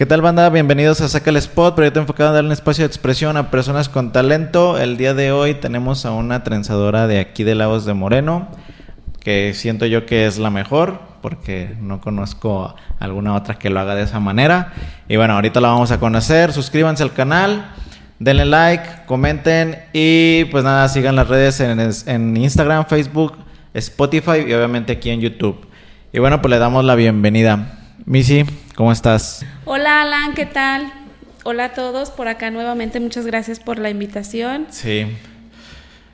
¿Qué tal banda? Bienvenidos a Saca el Spot, proyecto enfocado en darle un espacio de expresión a personas con talento. El día de hoy tenemos a una trenzadora de aquí de Lagos de Moreno, que siento yo que es la mejor, porque no conozco alguna otra que lo haga de esa manera. Y bueno, ahorita la vamos a conocer. Suscríbanse al canal, denle like, comenten y pues nada, sigan las redes en, en Instagram, Facebook, Spotify y obviamente aquí en YouTube. Y bueno, pues le damos la bienvenida. Missy, ¿cómo estás? Hola Alan, ¿qué tal? Hola a todos, por acá nuevamente muchas gracias por la invitación. Sí.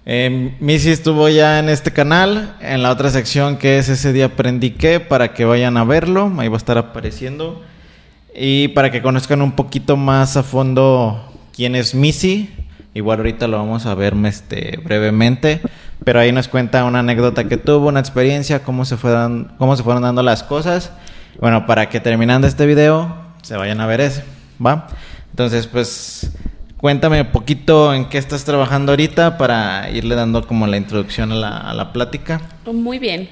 Eh, Missy estuvo ya en este canal, en la otra sección que es ese día aprendí qué, para que vayan a verlo, ahí va a estar apareciendo. Y para que conozcan un poquito más a fondo quién es Missy, igual ahorita lo vamos a ver este, brevemente. Pero ahí nos cuenta una anécdota que tuvo, una experiencia, cómo se, fueron, cómo se fueron dando las cosas. Bueno, para que terminando este video se vayan a ver ese, ¿va? Entonces, pues cuéntame un poquito en qué estás trabajando ahorita para irle dando como la introducción a la, a la plática. Muy bien.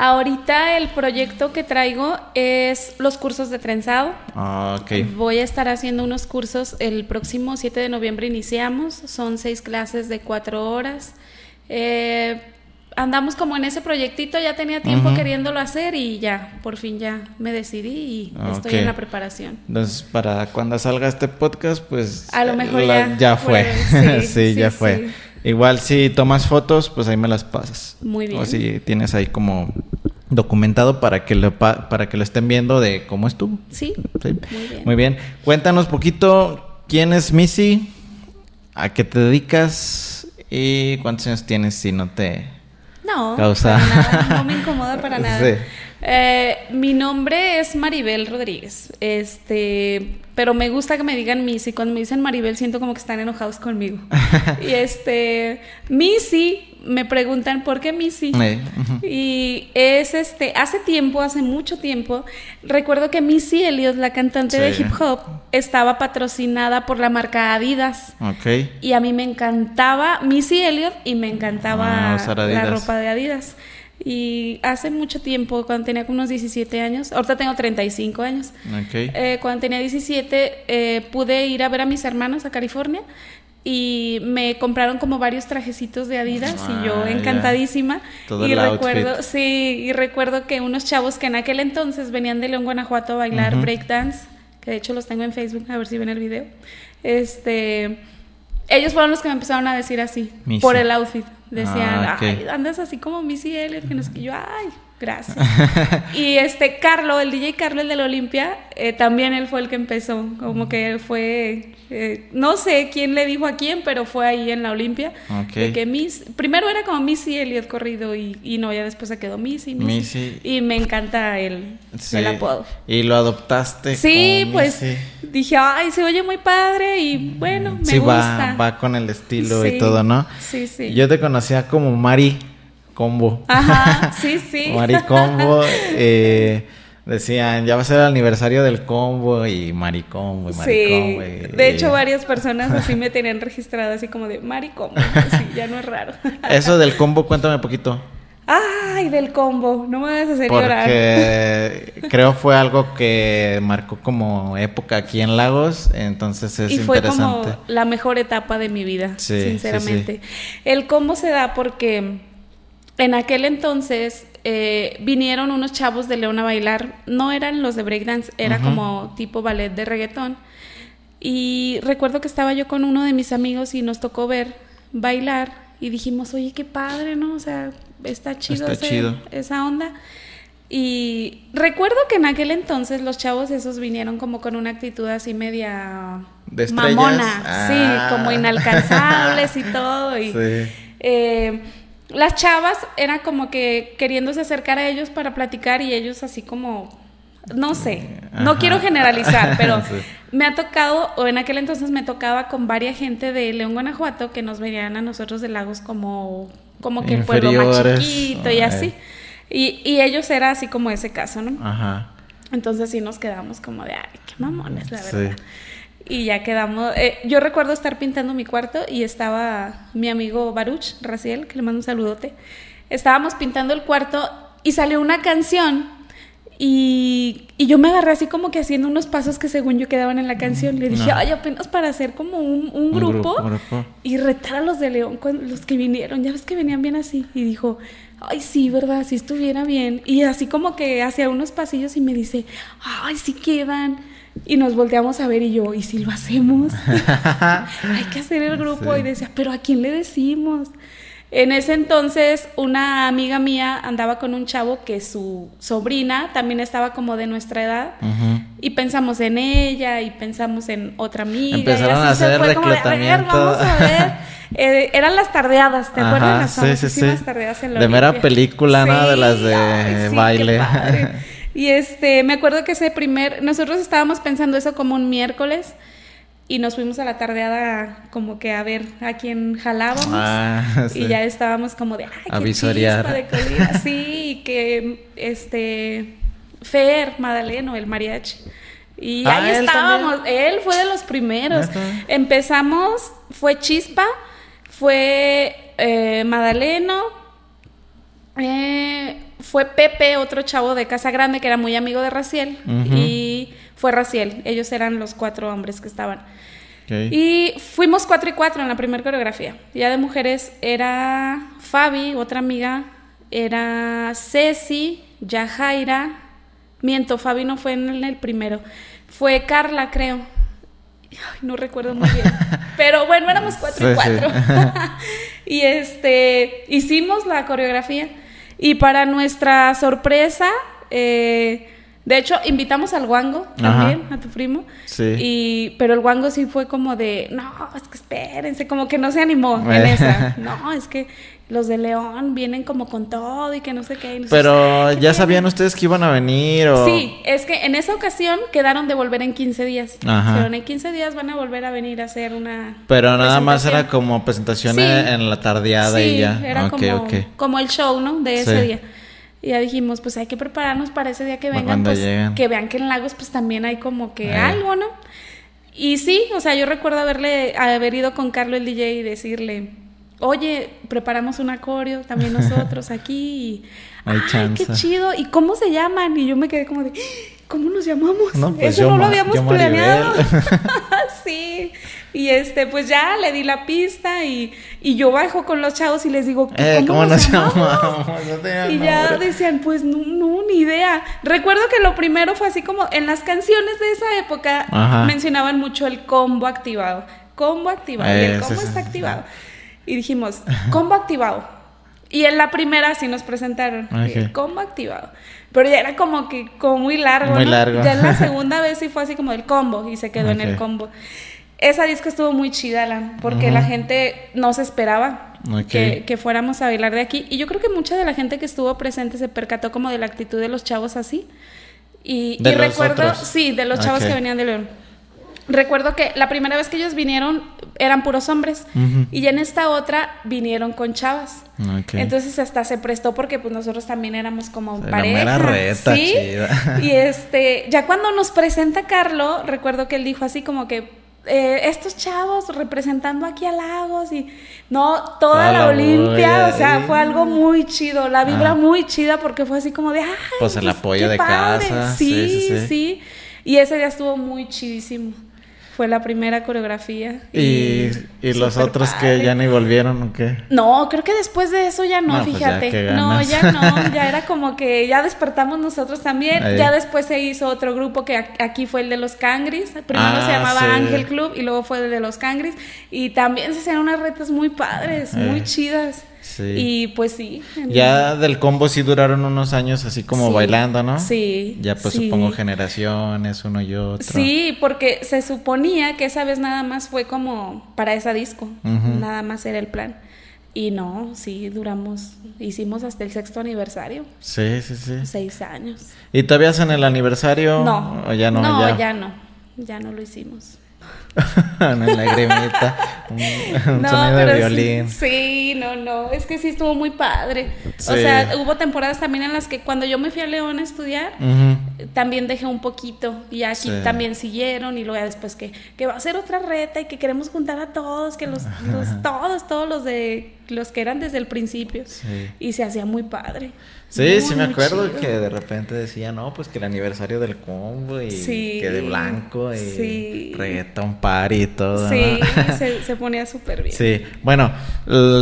Ahorita el proyecto que traigo es los cursos de trenzado. Ah, ok. Voy a estar haciendo unos cursos el próximo 7 de noviembre iniciamos. Son seis clases de cuatro horas. Eh, andamos como en ese proyectito, ya tenía tiempo queriéndolo hacer y ya, por fin ya me decidí y estoy en la preparación. Entonces, para cuando salga este podcast, pues... A lo mejor ya, ya fue. sí, ya fue. Igual si tomas fotos, pues ahí me las pasas. Muy bien. O si tienes ahí como documentado para que lo para que lo estén viendo de cómo estuvo. Sí. sí. Muy bien. Muy bien. Cuéntanos poquito quién es Missy, a qué te dedicas y cuántos años tienes si no te no, Para nada, no me incomoda para nada. Eh, mi nombre es Maribel Rodríguez. Este, pero me gusta que me digan Missy. Cuando me dicen Maribel siento como que están enojados conmigo. y este, Missy me preguntan por qué Missy. Y es este, hace tiempo, hace mucho tiempo, recuerdo que Missy Elliott, la cantante de hip hop, estaba patrocinada por la marca Adidas. Okay. Y a mí me encantaba Missy Elliott y me encantaba ah, la ropa de Adidas. Y hace mucho tiempo, cuando tenía unos 17 años, ahorita tengo 35 años, okay. eh, cuando tenía 17 eh, pude ir a ver a mis hermanos a California y me compraron como varios trajecitos de Adidas y yo ah, encantadísima. Y recuerdo sí y recuerdo que unos chavos que en aquel entonces venían de León Guanajuato a bailar breakdance que de hecho los tengo en Facebook a ver si ven el video este ellos fueron los que me empezaron a decir así por el outfit. Decían ah, ay, andas así como Missy Elliott que no sé qué yo ay Gracias. y este Carlo, el DJ Carlo, el de la Olimpia, eh, también él fue el que empezó. Como que fue, eh, no sé quién le dijo a quién, pero fue ahí en la Olimpia. que Miss, primero era como Missy Elliot corrido y, y, no, ya después se quedó Missy, Missy. Y me encanta el, el apodo. Y lo adoptaste. Sí, pues dije, ay, se oye muy padre y bueno, me sí, gusta. Va, va con el estilo y todo, ¿no? Sí, sí. Yo te conocía como Mari. Combo. Ajá, sí, sí. Maricombo. Eh, decían, ya va a ser el aniversario del combo y maricombo y maricombo. Sí. de hecho, varias personas así me tenían registrado así como de maricombo. Ya no es raro. Eso del combo, cuéntame un poquito. Ay, del combo, no me vas a hacer Porque creo fue algo que marcó como época aquí en Lagos, entonces es y fue interesante. como la mejor etapa de mi vida, sinceramente. El combo se da porque en aquel entonces eh, vinieron unos chavos de León a bailar, no eran los de breakdance, era como tipo ballet de reggaetón. Y recuerdo que estaba yo con uno de mis amigos y nos tocó ver bailar y dijimos, oye, qué padre, ¿no? O sea, está chido, esa onda. Y recuerdo que en aquel entonces los chavos esos vinieron como con una actitud así media mamona, sí, ah. como inalcanzables y todo. Y, sí. eh, las chavas era como que queriéndose acercar a ellos para platicar y ellos así como, no sé, no quiero generalizar, pero me ha tocado, o en aquel entonces me tocaba con varias gente de León, Guanajuato, que nos venían a nosotros de Lagos como, como que el pueblo más chiquito y así. Y, y ellos era así como ese caso, ¿no? Ajá. Entonces sí nos quedamos como de, ay, qué mamones, la verdad. Y ya quedamos. Eh, yo recuerdo estar pintando mi cuarto y estaba mi amigo Baruch Raciel, que le mando un saludote. Estábamos pintando el cuarto y salió una canción Y, yo me agarré así como que haciendo unos pasos que según yo quedaban en la canción. Le dije, ay, apenas para hacer como un, grupo, y retar a los de León, los que vinieron. Ya ves que venían bien así. Y dijo, ay, sí, ¿verdad? Si estuviera bien. Y así como que hacía unos pasillos y me dice, ay, sí quedan. Y nos volteamos a ver y yo, ¿y si lo hacemos? Hay que hacer el grupo. Y decía, ¿pero a quién le decimos? En ese entonces, una amiga mía andaba con un chavo que su sobrina también estaba como de nuestra edad. Y pensamos en ella y pensamos en otra amiga. Empezaron a hacer reclutamiento. vamos a ver. Eh, eran las tardeadas, ¿te acuerdas? Las famosísimas tardeadas en la De mera película, ¿no? De las de baile. Y este, me acuerdo que ese primer, nosotros estábamos pensando eso como un miércoles y nos fuimos a la tardeada como que a ver a quién jalábamos. Ah, y ya estábamos como de ay, a visorear de sí que este Fer Madaleno el mariachi. Y ah, ahí estábamos él fue de los primeros. Empezamos fue Chispa fue eh, Madaleno eh, fue Pepe otro chavo de Casa Grande que era muy amigo de Raciel y fue Raciel. Ellos eran los cuatro hombres que estaban. Y fuimos cuatro y cuatro en la primera coreografía. Ya de mujeres era Fabi, otra amiga, era Ceci, Yajaira. Miento, Fabi no fue en el primero. Fue Carla, creo. no recuerdo muy bien. Pero bueno, éramos cuatro y cuatro. y este, hicimos la coreografía. Y para nuestra sorpresa, eh, de hecho, invitamos al guango también, a tu primo. Sí. Y, pero el guango sí fue como de, no, es que espérense, como que no se animó en esa. No, es que los de León vienen como con todo y que no sé qué. pero ya sabían ustedes que iban a venir o... Sí, es que en esa ocasión quedaron de volver en 15 días. Ajá. Pero en 15 días van a volver a venir a hacer una... Pero nada más era como presentación en la tardeada y ya. era como, como el show, ¿no? De ese día. Y ya dijimos, pues hay que prepararnos para ese día que vengan, pues que vean que en Lagos pues también hay como que algo, ¿no? Y sí, o sea, yo recuerdo haberle haber ido con Carlos el DJ y decirle, "Oye, preparamos un acorio también nosotros aquí." Y, Ay, qué chido. ¿Y cómo se llaman? Y yo me quedé como de, ¿cómo nos llamamos? No, pues Eso no lo habíamos planeado. sí. Y este, pues ya le di la pista y, y yo bajo con los chavos y les digo, eh, ¿cómo, nos llamamos? y ya decían, pues no, no, ni idea. Recuerdo que lo primero fue así como en las canciones de esa época mencionaban mucho el combo activado. Combo activado. y el combo está activado. Y dijimos, combo activado. Y en la primera sí nos presentaron el combo activado. Pero ya era como que como muy largo. Muy largo. Ya en la segunda vez sí fue así como el combo y se quedó en el combo. Esa disco estuvo muy chida, Alan, porque la gente no se esperaba que, fuéramos a bailar de aquí. Y yo creo que mucha de la gente que estuvo presente se percató como de la actitud de los chavos así. Y, recuerdo, sí, de los chavos que venían de León. Recuerdo que la primera vez que ellos vinieron eran puros hombres y ya en esta otra vinieron con chavas. Entonces hasta se prestó porque pues nosotros también éramos como pareja. Reta, ¿sí? Y este, ya cuando nos presenta Carlo, recuerdo que él dijo así como que eh, estos chavos representando aquí a Lagos y no, toda, la, Olimpia, o sea, fue algo muy chido, la vibra muy chida porque fue así como de, ay, pues el pues, apoyo de casa. sí, sí, y ese día estuvo muy chidísimo. Fue la primera coreografía. ¿Y, y, los otros que ya ni volvieron o qué? No, creo que después de eso ya no, pues fíjate. no, ya no, ya era como que ya despertamos nosotros también. Ya después se hizo otro grupo que aquí fue el de los Cangris. Primero se ah, llamaba Ángel Club y luego fue el de los Cangris. Y también se hacían unas retas muy padres, muy chidas. Y pues sí. Ya del combo sí duraron unos años así como bailando, ¿no? Sí. Ya pues supongo generaciones, uno y otro. Sí, porque se suponía que esa vez nada más fue como para esa disco. Nada más era el plan. Y no, sí, duramos, hicimos hasta el sexto aniversario. Sí, sí, sí. Seis años. ¿Y todavía hacen el aniversario? No. ¿O ya no? No, ya no. Ya no lo hicimos. una lagrimita, un, sonido de violín. Sí, no, no, es que sí estuvo muy padre. O sea, hubo temporadas también en las que cuando yo me fui a León a estudiar, también dejé un poquito y aquí también siguieron y luego después que, que va a ser otra reta y que queremos juntar a todos, que los, todos, todos los de los que eran desde el principio y se hacía muy padre. Sí, sí me acuerdo que de repente decía, no, pues que el aniversario del combo y que de blanco y reggaeton party y todo. Sí, se, ponía súper bien. Sí, bueno,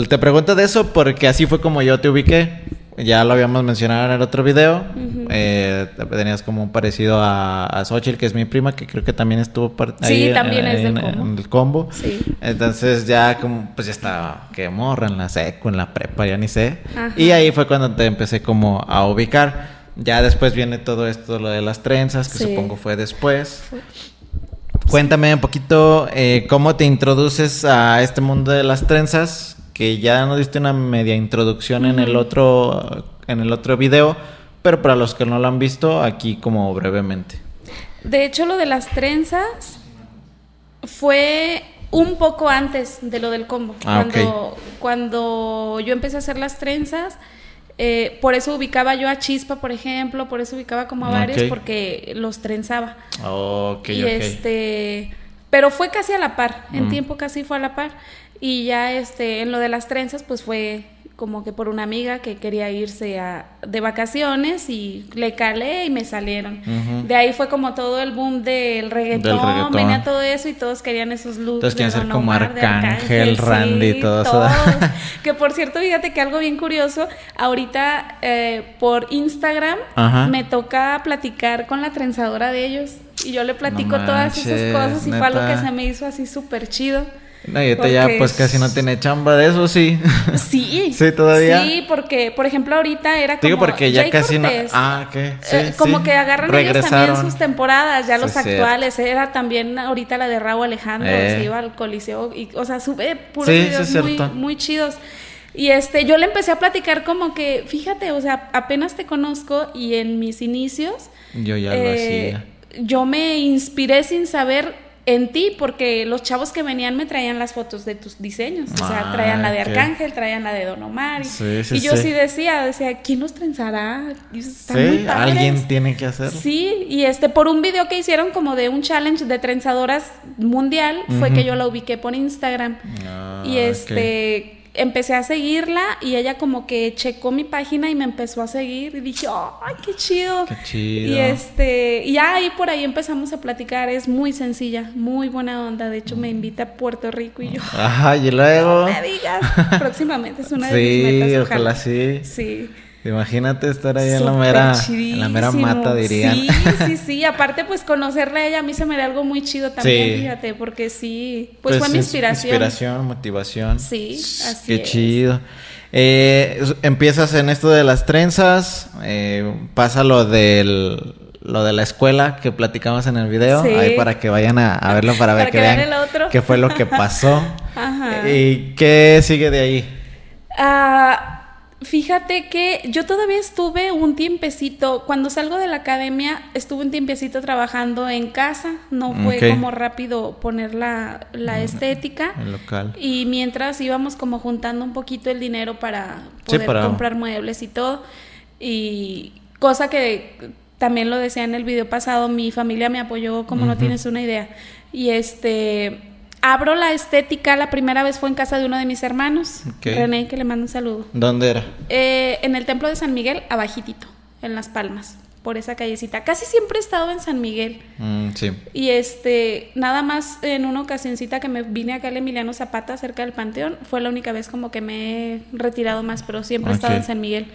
te pregunto de eso porque así fue como yo te ubiqué. Ya lo habíamos mencionado en el otro video. Eh, tenías como un parecido a, a Xochitl, que es mi prima, que creo que también estuvo ahí sí, también es del combo. en, el combo. Sí. Entonces ya como, pues ya estaba, que morra en la seco, en la prepa, ya ni sé. Y ahí fue cuando te empecé como a ubicar. Ya después viene todo esto, lo de las trenzas, que supongo fue después. Cuéntame un poquito eh, cómo te introduces a este mundo de las trenzas que ya nos diste una media introducción en el otro en el otro video, pero para los que no lo han visto, aquí como brevemente. De hecho, lo de las trenzas fue un poco antes de lo del combo. Ah, cuando, cuando yo empecé a hacer las trenzas, eh, por eso ubicaba yo a Chispa, por ejemplo, por eso ubicaba como a varios, porque los trenzaba. y este, pero fue casi a la par, en tiempo casi fue a la par. Y ya este, en lo de las trenzas, pues fue como que por una amiga que quería irse a, de vacaciones y le calé y me salieron. De ahí fue como todo el boom del reggaetón, venía todo eso y todos querían esos looks. Todos querían ser como Arcángel, Randy, y todo eso. que por cierto, fíjate que algo bien curioso, ahorita eh, por Instagram me toca platicar con la trenzadora de ellos y yo le platico todas esas cosas y fue algo que se me hizo así súper chido. No, y ahorita ya pues casi no tiene chamba de eso, sí. Sí. sí, todavía. Sí, porque, por ejemplo, ahorita era como... Digo, porque ya casi no... Ah, ¿qué? Sí, eh, como que agarran ellos también sus temporadas, ya los actuales. Era también ahorita la de Raúl Alejandro, eh. se iba al coliseo y, o sea, sube puros videos muy, muy chidos. Y este, yo le empecé a platicar como que, fíjate, o sea, apenas te conozco y en mis inicios... Yo ya lo eh, hacía. Yo me inspiré sin saber en ti, porque los chavos que venían me traían las fotos de tus diseños. o sea, traían la de Arcángel, traían la de Don Omar. Y, yo sí. decía, decía, ¿quién los trenzará? sí, alguien tiene que hacerlo. Sí, y este, por un video que hicieron como de un challenge de trenzadoras mundial, fue que yo la ubiqué por Instagram. Ah, y este, empecé a seguirla y ella como que checó mi página y me empezó a seguir y dije, ¡ay, qué chido! ¡Qué chido! Y este, y ya ahí por ahí empezamos a platicar, es muy sencilla, muy buena onda, de hecho me invita a Puerto Rico y yo... Ajá, y luego... No me digas, próximamente es una de mis metas, ojalá sí. Sí. Imagínate estar ahí en la mera, en la mera mata, dirían. Sí, sí, sí. Aparte, pues conocerla a ella a mí se me da algo muy chido también, fíjate, porque sí, pues, fue mi inspiración. Inspiración, motivación. Sí, así Qué chido. Eh, empiezas en esto de las trenzas, eh, pasa lo del lo de la escuela que platicamos en el video, ahí para que vayan a, verlo para, ver que, vean qué fue lo que pasó. Ajá. ¿Y qué sigue de ahí? Ah Fíjate que yo todavía estuve un tiempecito, cuando salgo de la academia, estuve un tiempecito trabajando en casa, no fue como rápido poner la, la estética. El local. Y mientras íbamos como juntando un poquito el dinero para poder comprar muebles y todo. Y cosa que también lo decía en el video pasado, mi familia me apoyó como no tienes una idea. Y este abro la estética, la primera vez fue en casa de uno de mis hermanos, René, que le mando un saludo. ¿Dónde era? Eh, en el templo de San Miguel, abajitito, en Las Palmas, por esa callecita. Casi siempre he estado en San Miguel. Mm, sí. Y este, nada más en una ocasioncita que me vine acá al Emiliano Zapata, cerca del Panteón, fue la única vez como que me he retirado más, pero siempre he estado en San Miguel.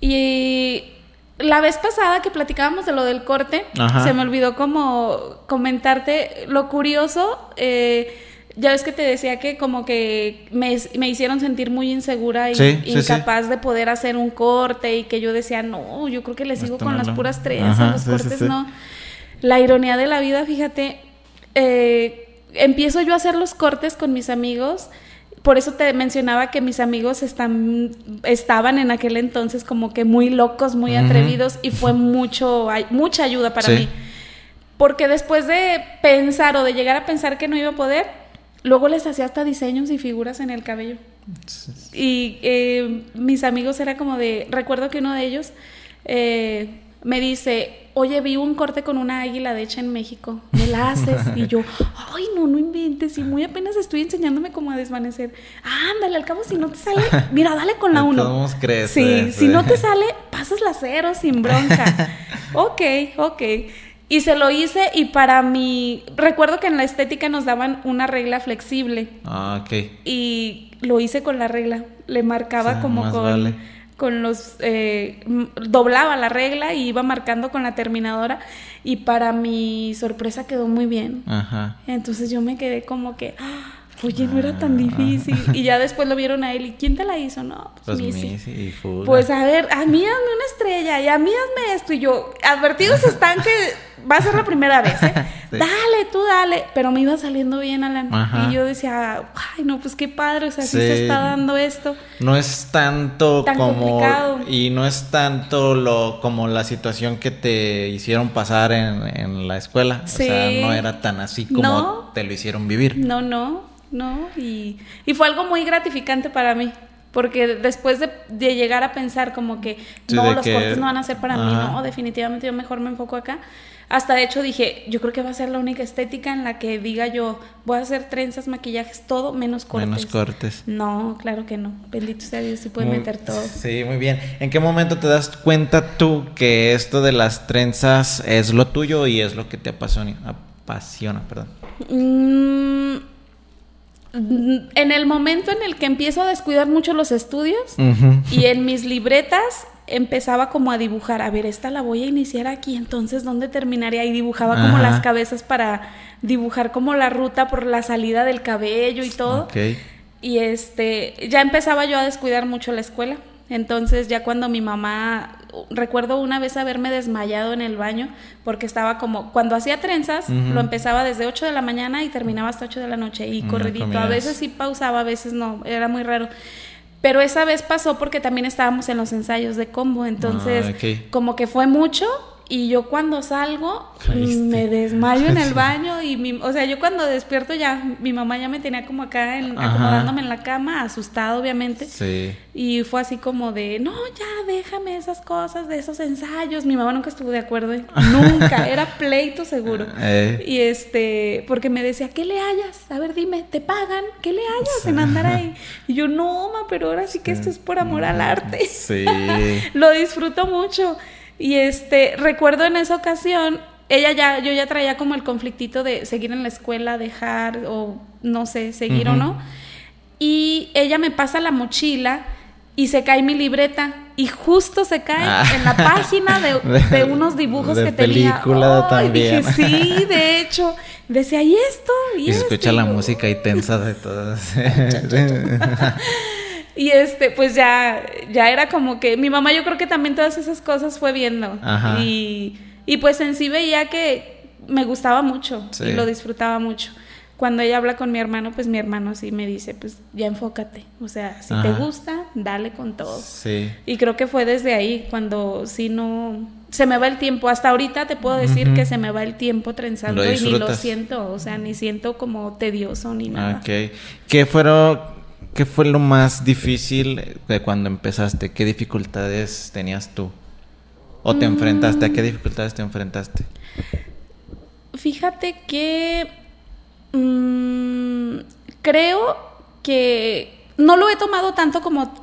Y la vez pasada que platicábamos de lo del corte, se me olvidó como comentarte lo curioso. Eh, ya ves que te decía que como que me, hicieron sentir muy insegura y incapaz de poder hacer un corte y que yo decía, no, yo creo que le sigo con las puras trenzas, los cortes no. La ironía de la vida, fíjate, eh, empiezo yo a hacer los cortes con mis amigos por eso te mencionaba que mis amigos están, estaban en aquel entonces como que muy locos, muy atrevidos y fue mucho, mucha ayuda para mí. Porque después de pensar o de llegar a pensar que no iba a poder, luego les hacía hasta diseños y figuras en el cabello. Y eh, mis amigos era como de, recuerdo que uno de ellos, eh, me dice, oye, vi un corte con una águila de hecha en México, ¿me la haces? Y yo, ay, no, no inventes, y muy apenas estoy enseñándome cómo a desvanecer. Ándale, al cabo, si no te sale, mira, dale con la uno. ¿Cómo crees? Sí, si no te sale, pasas la cero sin bronca. ok, ok. Y se lo hice y para mí, recuerdo que en la estética nos daban una regla flexible. Ah, ok. Y lo hice con la regla, le marcaba como con con los eh, doblaba la regla y iba marcando con la terminadora y para mi sorpresa quedó muy bien. Ajá. Entonces yo me quedé como que, ¡ah! oye, no era tan ah. difícil. Y ya después lo vieron a él y ¿quién te la hizo? No, pues, pues Missy. Pues a ver, a mí hazme una estrella y a mí hazme esto y yo, advertidos están que va a ser la primera vez, ¿eh? Dale, tú dale. Pero me iba saliendo bien, Alan. Y yo decía, ay, no, pues qué padre, o sea, sí. se está dando esto. No es tanto como. Y no es tanto lo como la situación que te hicieron pasar en, la escuela. O sea, no era tan así como te lo hicieron vivir. No, no, no. Y, y fue algo muy gratificante para mí. Porque después de, llegar a pensar como que no, los cortes no van a ser para mí, no, definitivamente yo mejor me enfoco acá. Hasta de hecho dije, yo creo que va a ser la única estética en la que diga yo, voy a hacer trenzas, maquillajes, todo menos cortes. Menos cortes. No, claro que no. Bendito sea Dios, sí puede meter todo. Sí, muy bien. ¿En qué momento te das cuenta tú que esto de las trenzas es lo tuyo y es lo que te apasiona? apasiona perdón? Mm, en el momento en el que empiezo a descuidar mucho los estudios y en mis libretas empezaba como a dibujar, a ver, esta la voy a iniciar aquí, entonces ¿dónde terminaría? Y dibujaba como las cabezas para dibujar como la ruta por la salida del cabello y todo. Y este, ya empezaba yo a descuidar mucho la escuela. Entonces ya cuando mi mamá, recuerdo una vez haberme desmayado en el baño porque estaba como, cuando hacía trenzas, lo empezaba desde 8 de la mañana y terminaba hasta 8 de la noche y corridito. A veces sí pausaba, a veces no, era muy raro. Pero esa vez pasó porque también estábamos en los ensayos de combo, entonces ah, como que fue mucho y yo cuando salgo me desmayo en el baño y mi, o sea, yo cuando despierto ya mi mamá ya me tenía como acá acomodándome en la cama, asustado obviamente. Sí. Y fue así como de, "No, ya déjame esas cosas de esos ensayos." Mi mamá nunca estuvo de acuerdo, ¿eh? nunca, era pleito seguro. Eh. Y este, porque me decía, "¿Qué le hayas? A ver, dime, ¿te pagan? ¿Qué le hayas en andar ahí?" Y yo, "No, ma, pero ahora sí que esto es por amor al arte." Sí. Lo disfruto mucho. Y este, recuerdo en esa ocasión, ella ya, yo ya traía como el conflictito de seguir en la escuela, dejar o no sé, seguir o no. Y ella me pasa la mochila y se cae mi libreta y justo se cae ah. en la página de, unos dibujos que tenía. película también. sí, de hecho. Decía, ¿y esto? Y, se escucha la música y tensa de todas. Y este, pues ya, ya era como que mi mamá yo creo que también todas esas cosas fue viendo. Y, y pues en sí veía que me gustaba mucho y lo disfrutaba mucho. Cuando ella habla con mi hermano, pues mi hermano sí me dice, pues ya enfócate. O sea, si te gusta, dale con todo. Sí. Y creo que fue desde ahí cuando si no se me va el tiempo. Hasta ahorita te puedo decir que se me va el tiempo trenzando y ni lo siento, o sea, ni siento como tedioso ni nada. Ok. ¿Qué fueron ¿Qué fue lo más difícil de cuando empezaste? ¿Qué dificultades tenías tú? ¿O te enfrentaste? ¿A qué mm. dificultades te enfrentaste? Fíjate que mm, creo que no lo he tomado tanto como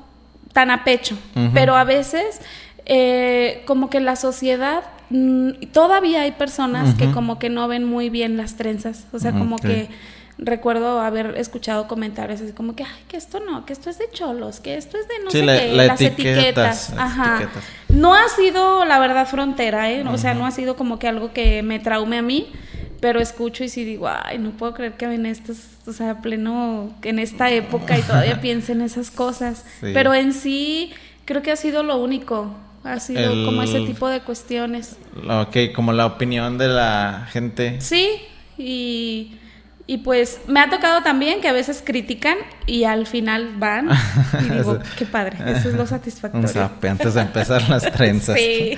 tan a pecho, pero a veces eh, como que la sociedad mm, todavía hay personas que como que no ven muy bien las trenzas, o sea, como que recuerdo haber escuchado comentarios así como que, ay, que esto no, que esto es de cholos, que esto es de no sé qué, las etiquetas. Ajá. No ha sido, la verdad, frontera, ¿eh? O sea, no ha sido como que algo que me traume a mí, pero escucho y sí digo, ay, no puedo creer que en estos, o sea, pleno, en esta época y todavía piensen esas cosas. Pero en sí, creo que ha sido lo único. Ha sido como ese tipo de cuestiones. Ok, como la opinión de la gente. Sí, y y pues me ha tocado también que a veces critican y al final van y digo, qué padre, eso es lo satisfactorio. antes de empezar las trenzas. sí.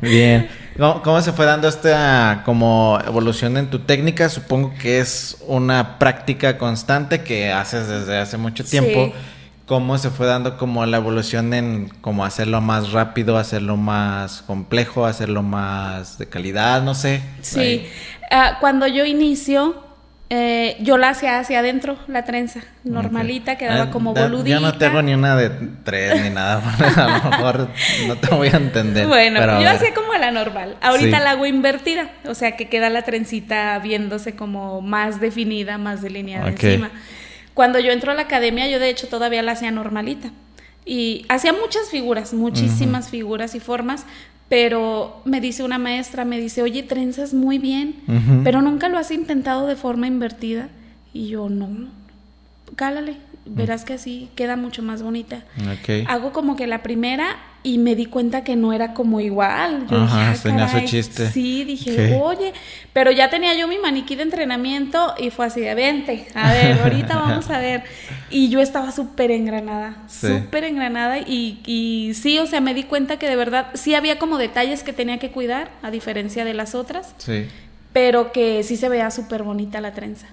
Bien. ¿Cómo, se fue dando esta como evolución en tu técnica? Supongo que es una práctica constante que haces desde hace mucho tiempo. cómo se fue dando como la evolución en como hacerlo más rápido, hacerlo más complejo, hacerlo más de calidad, no sé. Sí, ah, cuando yo inicio, eh, yo la hacía hacia adentro, la trenza, normalita, quedaba ah, como boludita. Yo no tengo ni una de tres ni nada, a lo mejor no te voy a entender. Bueno, yo hacía como la normal. Ahorita la hago invertida, o sea que queda la trencita viéndose como más definida, más delineada encima. Cuando yo entro a la academia, yo de hecho todavía la hacía normalita. Y hacía muchas figuras, muchísimas figuras y formas, pero me dice una maestra, me dice, oye, trenzas muy bien, pero nunca lo has intentado de forma invertida. Y yo, no, cálale, verás que así queda mucho más bonita. Hago como que la primera y me di cuenta que no era como igual. Yo Ajá, dije, tenía su chiste. Sí, dije, oye, pero ya tenía yo mi maniquí de entrenamiento y fue así de vente, a ver, ahorita vamos a ver. Y yo estaba súper engranada, súper engranada y, y sí, o sea, me di cuenta que de verdad sí había como detalles que tenía que cuidar, a diferencia de las otras. Sí. Pero que sí se veía súper bonita la trenza.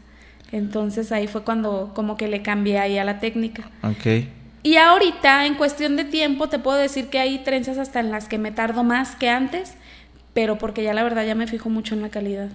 Entonces ahí fue cuando como que le cambié ahí a la técnica. Ok. Y ahorita, en cuestión de tiempo, te puedo decir que hay trenzas hasta en las que me tardo más que antes, pero porque ya la verdad ya me fijo mucho en la calidad.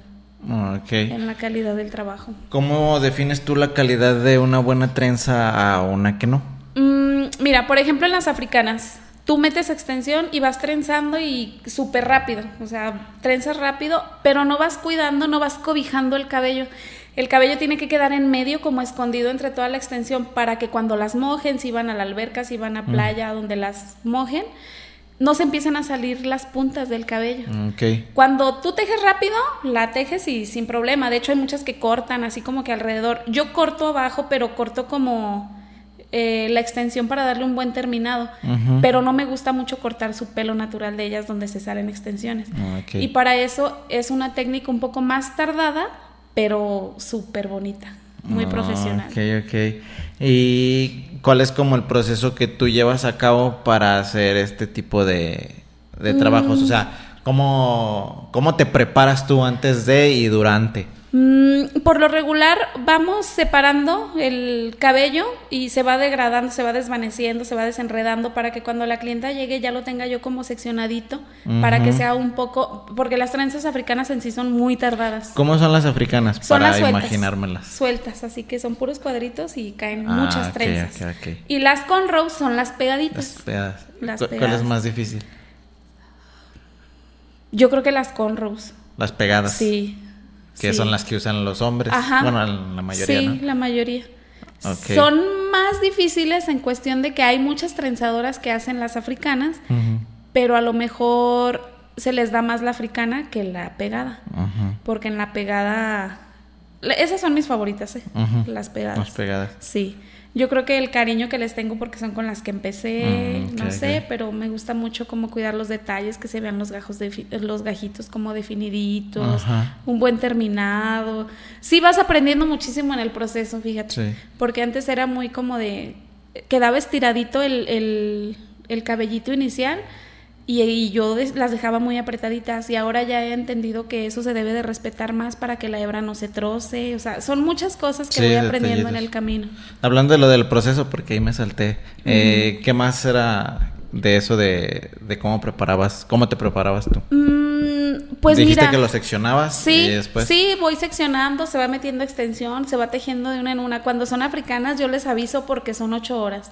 Ok. En la calidad del trabajo. ¿Cómo defines tú la calidad de una buena trenza a una que no? Mm, mira, por ejemplo, en las africanas, tú metes extensión y vas trenzando y súper rápido, o sea, trenzas rápido, pero no vas cuidando, no vas cobijando el cabello. El cabello tiene que quedar en medio como escondido entre toda la extensión para que cuando las mojen, si van a la alberca, si van a mm. playa, donde las mojen, no se empiecen a salir las puntas del cabello. Okay. Cuando tú tejes rápido, la tejes y sin problema. De hecho, hay muchas que cortan así como que alrededor. Yo corto abajo, pero corto como eh, la extensión para darle un buen terminado. Pero no me gusta mucho cortar su pelo natural de ellas donde se salen extensiones. Y para eso es una técnica un poco más tardada, pero súper bonita, muy ah, profesional. Ok, ok. ¿Y cuál es como el proceso que tú llevas a cabo para hacer este tipo de, de trabajos? O sea, mm. ¿cómo, ¿cómo te preparas tú antes de y durante? Mm, por lo regular vamos separando el cabello y se va degradando, se va desvaneciendo, se va desenredando para que cuando la clienta llegue ya lo tenga yo como seccionadito, para que sea un poco, porque las trenzas africanas en sí son muy tardadas. ¿Cómo son las africanas? para imaginármelas. Sueltas, así que son puros cuadritos y caen ah, muchas trenzas. Y las con son las pegaditas. Las pegadas. ¿Cuál es más difícil? Yo creo que las con Las pegadas. Sí que son las que usan los hombres. Bueno, la mayoría. Sí, la mayoría. Son más difíciles en cuestión de que hay muchas trenzadoras que hacen las africanas, pero a lo mejor se les da más la africana que la pegada. Porque en la pegada. Esas son mis favoritas, ¿eh? Las pegadas. Las pegadas. Sí. Yo creo que el cariño que les tengo porque son con las que empecé, mm, no sé, pero me gusta mucho como cuidar los detalles, que se vean los gajos de, los gajitos como definiditos, un buen terminado. Sí vas aprendiendo muchísimo en el proceso, fíjate. Porque antes era muy como de quedaba estiradito el, el, el cabellito inicial y, yo las dejaba muy apretaditas y ahora ya he entendido que eso se debe de respetar más para que la hebra no se troce. O sea, son muchas cosas que voy aprendiendo en el camino. Hablando de lo del proceso, porque ahí me salté, eh, ¿qué más era de eso de, cómo preparabas, cómo te preparabas tú? Mm, pues Dijiste que lo seccionabas sí, y después... Sí, voy seccionando, se va metiendo extensión, se va tejiendo de una en una. Cuando son africanas yo les aviso porque son ocho horas.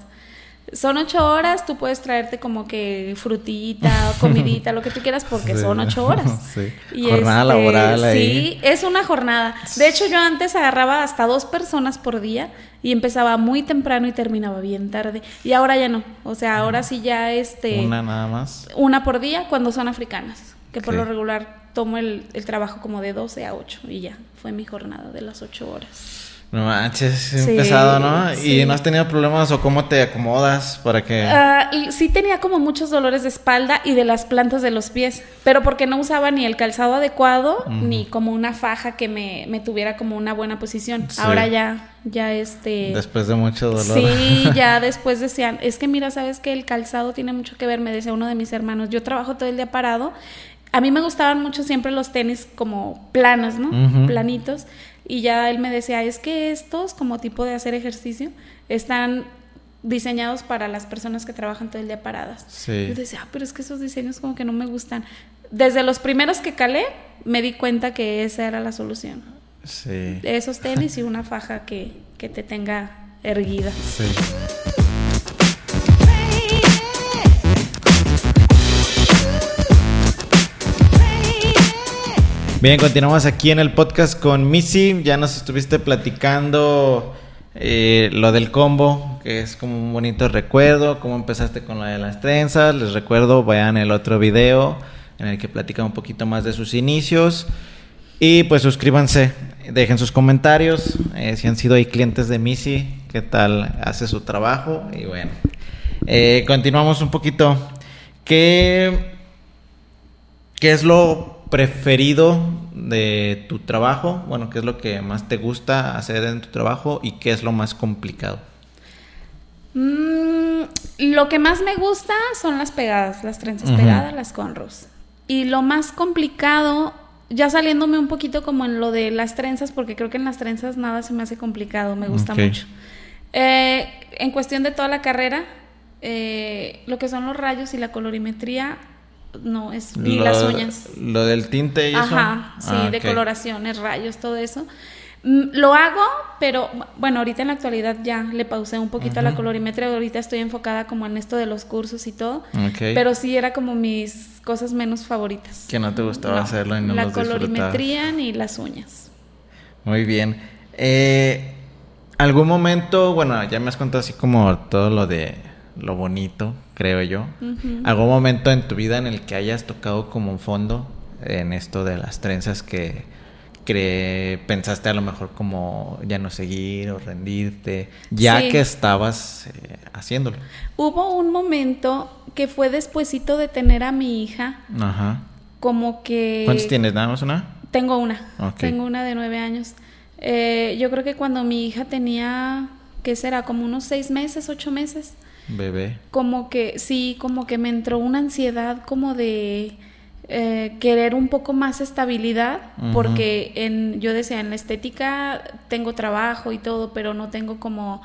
Son ocho horas, tú puedes traerte como que frutita o comidita, lo que tú quieras, porque son ocho horas. Sí. jornada este, laboral ahí. Sí, es una jornada. De hecho, yo antes agarraba hasta dos personas por día y empezaba muy temprano y terminaba bien tarde. Y ahora ya no. O sea, ahora sí ya este... Una nada más. Una por día cuando son africanas, que por lo regular tomo el, el trabajo como de 12 a 8 y ya, fue mi jornada de las ocho horas. No manches, es pesado, ¿no? ¿Y no has tenido problemas o cómo te acomodas para que...? Uh, sí tenía como muchos dolores de espalda y de las plantas de los pies, pero porque no usaba ni el calzado adecuado ni como una faja que me, me tuviera como una buena posición. Ahora ya, ya este... Después de mucho dolor. Sí, ya después decían, es que mira, sabes que el calzado tiene mucho que ver, me decía uno de mis hermanos, yo trabajo todo el día parado a mí me gustaban mucho siempre los tenis como planos, ¿no? Planitos. Y ya él me decía, es que estos, como tipo de hacer ejercicio, están diseñados para las personas que trabajan todo el día paradas. Sí. Yo decía, ah, pero es que esos diseños como que no me gustan. Desde los primeros que calé, me di cuenta que esa era la solución. Sí. Esos tenis y una faja que, que te tenga erguida. Sí. Bien, continuamos aquí en el podcast con Missy. Ya nos estuviste platicando eh, lo del combo, que es como un bonito recuerdo, cómo empezaste con lo de las trenzas. Les recuerdo, vayan el otro video en el que platica un poquito más de sus inicios. Y pues suscríbanse, dejen sus comentarios, eh, si han sido ahí clientes de Missy, qué tal hace su trabajo. Y bueno, eh, continuamos un poquito. ¿Qué, ¿Qué es lo preferido de tu trabajo? Bueno, ¿qué es lo que más te gusta hacer en tu trabajo y qué es lo más complicado? Mm, lo que más me gusta son las pegadas, las trenzas pegadas, las conros. Y lo más complicado, ya saliéndome un poquito como en lo de las trenzas, porque creo que en las trenzas nada se me hace complicado, me gusta mucho. Eh, en cuestión de toda la carrera, eh, lo que son los rayos y la colorimetría, no, es y las uñas. Lo del tinte y eso. Ajá, sí, ah, de coloraciones, rayos, todo eso. Mm, lo hago, pero bueno, ahorita en la actualidad ya le pausé un poquito a la colorimetría, ahorita estoy enfocada como en esto de los cursos y todo, pero sí era como mis cosas menos favoritas. Que no te gustaba hacerlo y no La colorimetría ni las uñas. Muy bien. Eh, ¿Algún momento, bueno, ya me has contado así como todo lo de lo bonito, creo yo. ¿Algún momento en tu vida en el que hayas tocado como un fondo en esto de las trenzas que, pensaste a lo mejor como ya no seguir o rendirte, ya que estabas eh, haciéndolo? Hubo un momento que fue despuesito de tener a mi hija. Ajá. Como que... ¿Cuántos tienes? ¿Nada más una? Tengo una. Tengo una de nueve años. Eh, yo creo que cuando mi hija tenía, ¿qué será? Como unos seis meses, ocho meses. Bebé. Como que, sí, como que me entró una ansiedad como de eh, querer un poco más estabilidad, porque en, yo decía, en la estética tengo trabajo y todo, pero no tengo como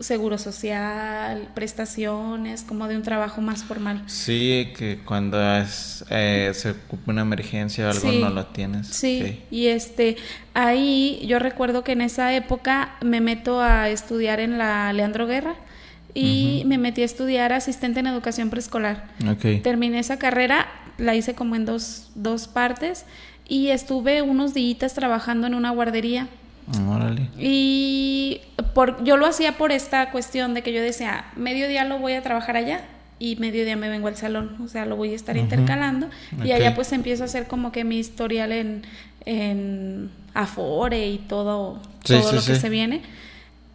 seguro social, prestaciones, como de un trabajo más formal. Sí, que cuando es, eh, se ocupa una emergencia o algo no lo tienes. Sí, y este, ahí yo recuerdo que en esa época me meto a estudiar en la Leandro Guerra y me metí a estudiar asistente en educación preescolar. Terminé esa carrera, la hice como en dos, dos partes y estuve unos días trabajando en una guardería. Órale. Y por, yo lo hacía por esta cuestión de que yo decía, mediodía lo voy a trabajar allá y mediodía me vengo al salón, o sea, lo voy a estar intercalando y allá pues empiezo a hacer como que mi historial en, en Afore y todo, todo lo que se viene.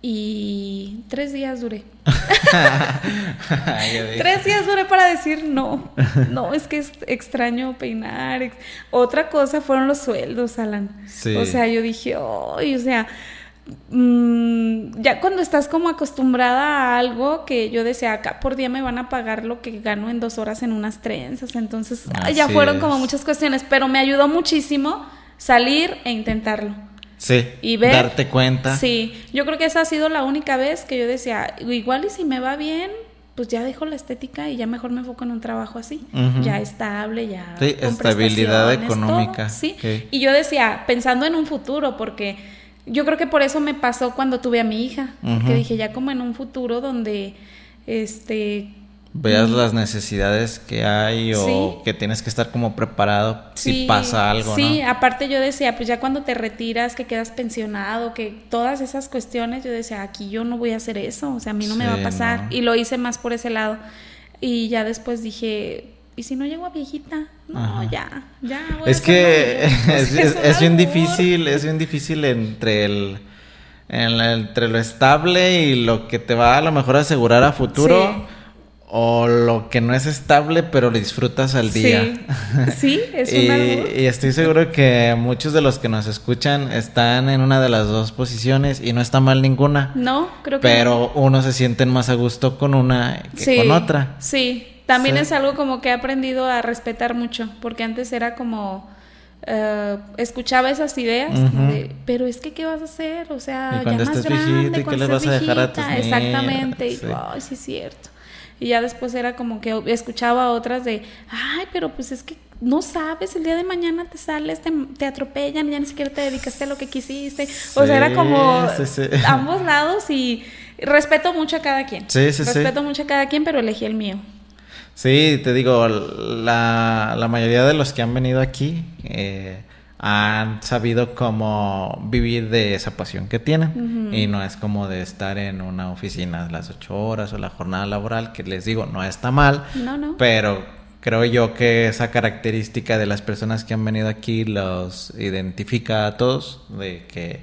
Y tres días duré. tres días duré para decir no. No, es que es extraño peinar. Otra cosa fueron los sueldos, Alan. O sea, yo dije, ay, o sea, mm, ya cuando estás como acostumbrada a algo que yo decía, acá por día me van a pagar lo que gano en dos horas en unas trenzas. Entonces, ya fueron como muchas cuestiones, pero me ayudó muchísimo salir e intentarlo. Sí. Y ver, darte cuenta. Sí, yo creo que esa ha sido la única vez que yo decía, igual y si me va bien, pues ya dejo la estética y ya mejor me enfoco en un trabajo así, ya estable, ya sí, estabilidad económica. ¿sí? Y yo decía, pensando en un futuro, porque yo creo que por eso me pasó cuando tuve a mi hija, que dije ya como en un futuro donde este veas las necesidades que hay o que tienes que estar como preparado si pasa algo. Sí, aparte yo decía, pues ya cuando te retiras, que quedas pensionado, que todas esas cuestiones, yo decía, aquí yo no voy a hacer eso, o sea, a mí no me va a pasar. Y lo hice más por ese lado. Y ya después dije, ¿y si no llego a viejita? No, ya, ya. es que es, bien difícil, es bien difícil entre el... entre lo estable y lo que te va a lo mejor asegurar a futuro o lo que no es estable, pero lo disfrutas al día. Sí, es y, y estoy seguro que muchos de los que nos escuchan están en una de las dos posiciones y no está mal ninguna. No, creo que Pero uno se sienten más a gusto con una que con otra. Sí, también es algo como que he aprendido a respetar mucho, porque antes era como eh, escuchaba esas ideas, pero es que ¿qué vas a hacer? O sea, ya más grande, ¿qué les vas a dejar a tus Exactamente, y, ay, sí es cierto. Y ya después era como que escuchaba otras de, ay, pero pues es que no sabes, el día de mañana te sales, te, te atropellan, ya ni siquiera te dedicaste a lo que quisiste. o sea, era como ambos lados y respeto mucho a cada quien. Sí, sí, respeto mucho a cada quien, pero elegí el mío. Sí, te digo, la, la mayoría de los que han venido aquí eh, han sabido cómo vivir de esa pasión que tienen. Y no es como de estar en una oficina las ocho horas o la jornada laboral, que les digo, no está mal. No, no. Pero creo yo que esa característica de las personas que han venido aquí los identifica a todos, de que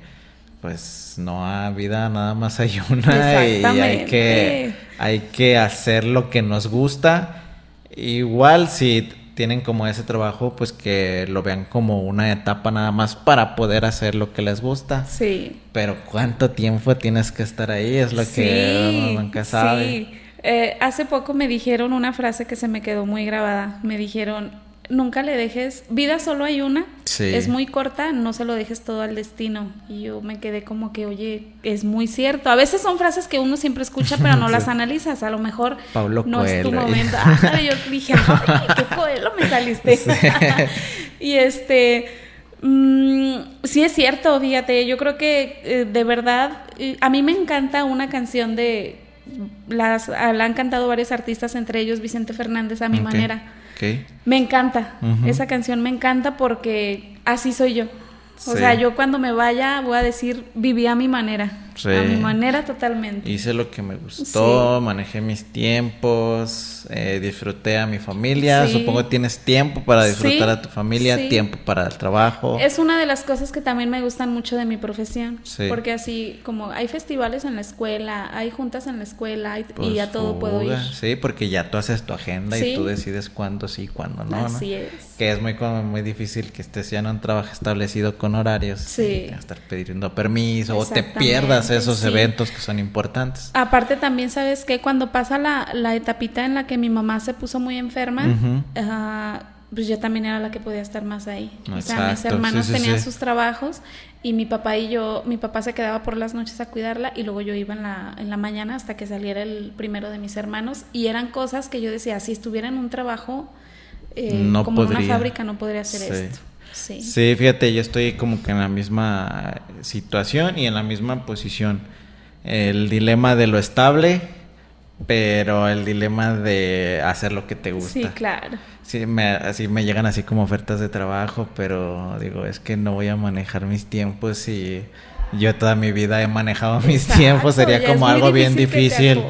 pues no hay vida, nada más hay una y hay que, hay que hacer lo que nos gusta Igual si tienen como ese trabajo, pues que lo vean como una etapa nada más para poder hacer lo que les gusta. Sí. Pero cuánto tiempo tienes que estar ahí es lo que nunca sabe. Sí. Eh, hace poco me dijeron una frase que se me quedó muy grabada. Me dijeron, nunca le dejes, vida solo hay una, es muy corta, no se lo dejes todo al destino. Y yo me quedé como que, oye, es muy cierto. A veces son frases que uno siempre escucha, pero no las analizas. A lo mejor no es tu momento. Ah, yo dije, ay, qué coelo me saliste. y este, mm, sí es cierto, fíjate, yo creo que eh, de verdad, eh, a mí me encanta una canción de, las, la han cantado varios artistas, entre ellos Vicente Fernández, a mi manera me encanta, esa canción me encanta porque así soy yo. O sea, yo cuando me vaya voy a decir, viví a mi manera. A mi manera totalmente. Hice lo que me gustó, manejé mis tiempos, eh, disfruté a mi familia. Supongo que tienes tiempo para disfrutar a tu familia, tiempo para el trabajo. Es una de las cosas que también me gustan mucho de mi profesión. Porque así como hay festivales en la escuela, hay juntas en la escuela y, pues a todo puedo ir. Sí, porque ya tú haces tu agenda y tú decides cuándo sí y cuándo no. Así es. Que es muy, muy difícil que estés ya en un trabajo establecido con horarios. Sí. estar pidiendo permiso o te pierdas esos eventos que son importantes. Aparte también, ¿sabes que Cuando pasa la, la, etapita en la que mi mamá se puso muy enferma, pues yo también era la que podía estar más ahí. O sea, mis hermanos tenían sus trabajos y mi papá y yo, mi papá se quedaba por las noches a cuidarla y luego yo iba en la, en la mañana hasta que saliera el primero de mis hermanos. Y eran cosas que yo decía, si estuviera en un trabajo eh, como en una fábrica no podría hacer esto. Sí. fíjate, yo estoy como que en la misma situación y en la misma posición. El dilema de lo estable, pero el dilema de hacer lo que te gusta. Sí, claro. Sí, me, así me llegan así como ofertas de trabajo, pero digo, es que no voy a manejar mis tiempos y yo toda mi vida he manejado mis tiempos, sería como algo bien difícil.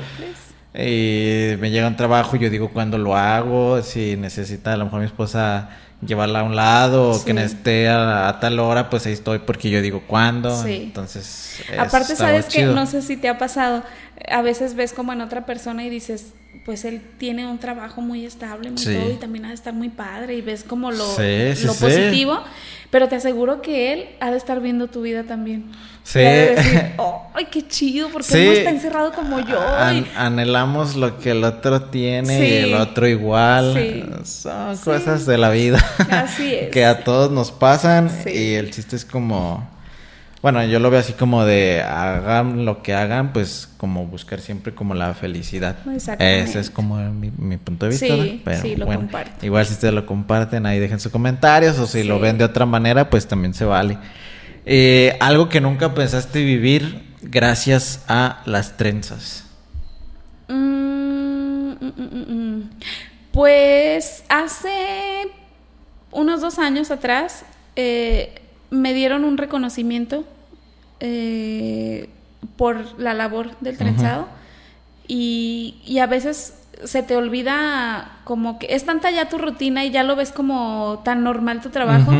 Y me llega un trabajo y yo digo cuándo lo hago, si necesita a lo mejor mi esposa llevarla a un lado o que esté a, tal hora, pues ahí estoy porque yo digo cuándo. Entonces, aparte sabes que no sé si te ha pasado, a veces ves como en otra persona y dices, pues él tiene un trabajo muy estable muy todo, y también ha de estar muy padre y ves como lo, lo positivo, pero te aseguro que él ha de estar viendo tu vida también. Sí. Decir, ay, qué chido, porque no está encerrado como yo. anhelamos lo que el otro tiene y el otro igual. Son cosas de la vida. Así es. que a todos nos pasan y el chiste es como bueno, yo lo veo así como de hagan lo que hagan, pues como buscar siempre como la felicidad. Exactamente. Ese es como mi, punto de vista. Sí, Pero, sí, lo bueno, Igual si ustedes lo comparten, ahí dejen sus comentarios o si lo ven de otra manera, pues también se vale. Eh, algo que nunca pensaste vivir gracias a las trenzas. Mm, mm, mm, pues hace unos dos años atrás eh, me dieron un reconocimiento eh, por la labor del trenzado. Y, a veces se te olvida como que es tanta ya tu rutina y ya lo ves como tan normal tu trabajo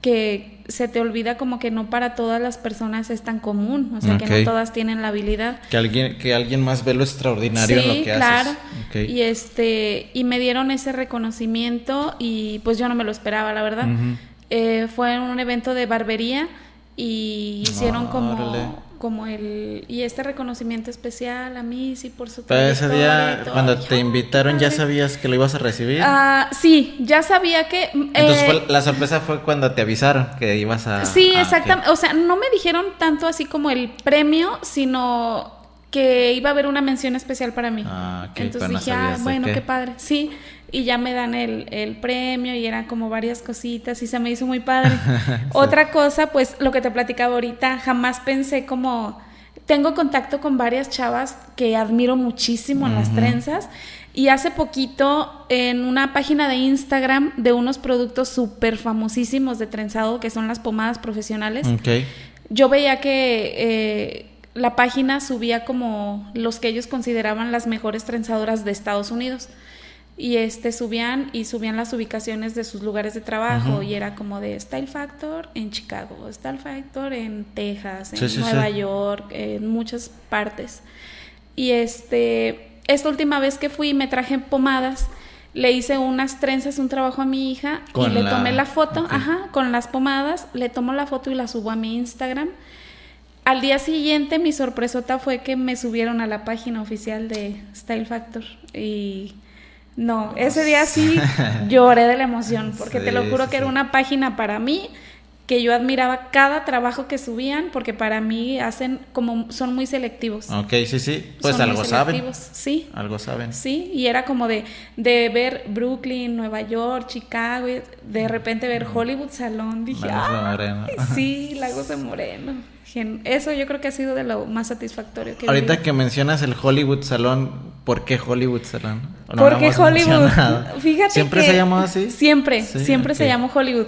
que se te olvida como que no para todas las personas es tan común, o sea, que no todas tienen la habilidad. Que alguien que alguien más ve lo extraordinario en lo que claro. Y este y me dieron ese reconocimiento y pues yo no me lo esperaba, la verdad. Eh, fue en un evento de barbería y hicieron como como el y este reconocimiento especial a mí sí por su Pero ese día cuando te invitaron ya sabías que lo ibas a recibir. Ah, sí, ya sabía que Entonces eh, la sorpresa fue cuando te avisaron que ibas a Sí, ah, exactamente, o sea, no me dijeron tanto así como el premio, sino que iba a haber una mención especial para mí. Ah, Entonces dije, ah, bueno, qué padre. Sí, y ya me dan el, el, premio y eran como varias cositas y se me hizo muy padre. Otra cosa, pues lo que te platicaba ahorita, jamás pensé como... Tengo contacto con varias chavas que admiro muchísimo en las trenzas y hace poquito en una página de Instagram de unos productos súper famosísimos de trenzado que son las pomadas profesionales, yo veía que... Eh, la página subía como los que ellos consideraban las mejores trenzadoras de Estados Unidos y este subían y subían las ubicaciones de sus lugares de trabajo y era como de Style Factor en Chicago, Style Factor en Texas, en Nueva York, en muchas partes. Y este esta última vez que fui me traje pomadas, le hice unas trenzas, un trabajo a mi hija y le tomé la foto, ajá, con las pomadas, le tomo la foto y la subo a mi Instagram. Al día siguiente mi sorpresota fue que me subieron a la página oficial de Style Factor y no, ese día sí lloré de la emoción, porque te lo juro que era una página para mí que yo admiraba cada trabajo que subían porque para mí hacen como son muy selectivos. Ok, sí, sí, pues algo saben. Sí. Algo saben. Sí, y era como de, de ver Brooklyn, Nueva York, Chicago, y de repente ver mm. Hollywood Salón, dije, ah, sí, Lagos de Moreno. Eso yo creo que ha sido de lo más satisfactorio que Ahorita que mencionas el Hollywood Salón, ¿por qué Hollywood Salón? ¿Por qué Hollywood? Fíjate ¿Siempre se llamó así? Siempre, siempre se llamó Hollywood.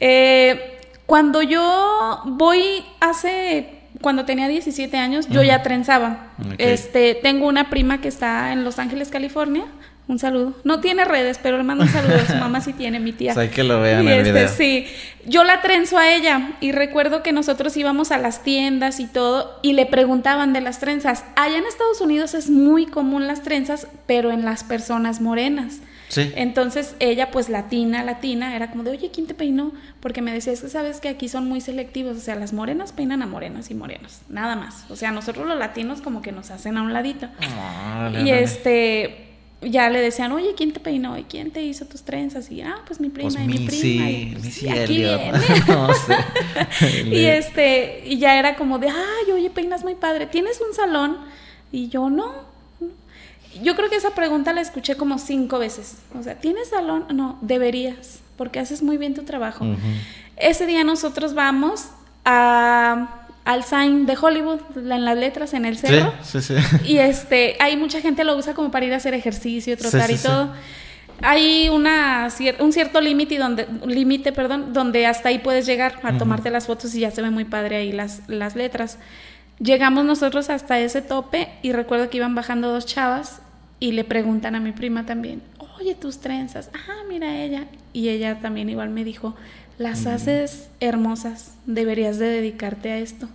Eh, cuando yo voy hace cuando tenía 17 años, yo ya trenzaba. Este, tengo una prima que está en Los Ángeles, California, un saludo. No tiene redes, pero le mando un saludo. Su mamá sí tiene, mi tía. Pues hay que lo vean en este, Sí. Yo la trenzo a ella y recuerdo que nosotros íbamos a las tiendas y todo y le preguntaban de las trenzas. Allá en Estados Unidos es muy común las trenzas, pero en las personas morenas. Sí. Entonces ella, pues latina, latina, era como de, oye, ¿quién te peinó? Porque me decía, es que sabes que aquí son muy selectivos, o sea, las morenas peinan a morenas y morenos, nada más. O sea, nosotros los latinos como que nos hacen a un ladito. Ah, y este, ya le decían, oye, ¿quién te peinó? ¿Y quién te hizo tus trenzas? Y, ah, pues mi prima pues y mi, prima. Y, pues, aquí viene. y este, y ya era como de, ay, oye, peinas muy padre. ¿Tienes un salón? Y yo, no. Yo creo que esa pregunta la escuché como cinco veces. O sea, ¿tienes salón? No, deberías, porque haces muy bien tu trabajo. Ese día nosotros vamos a al sign de Hollywood en las letras en el cerro. Sí, sí, sí. Y este, hay mucha gente lo usa como para ir a hacer ejercicio, trotar y todo. Hay una un cierto límite donde límite, perdón, donde hasta ahí puedes llegar a tomarte las fotos y ya se ve muy padre ahí las las letras. Llegamos nosotros hasta ese tope y recuerdo que iban bajando dos chavas y le preguntan a mi prima también, "Oye, tus trenzas." "Ah, mira ella." Y ella también igual me dijo, las haces hermosas, deberías de dedicarte a esto.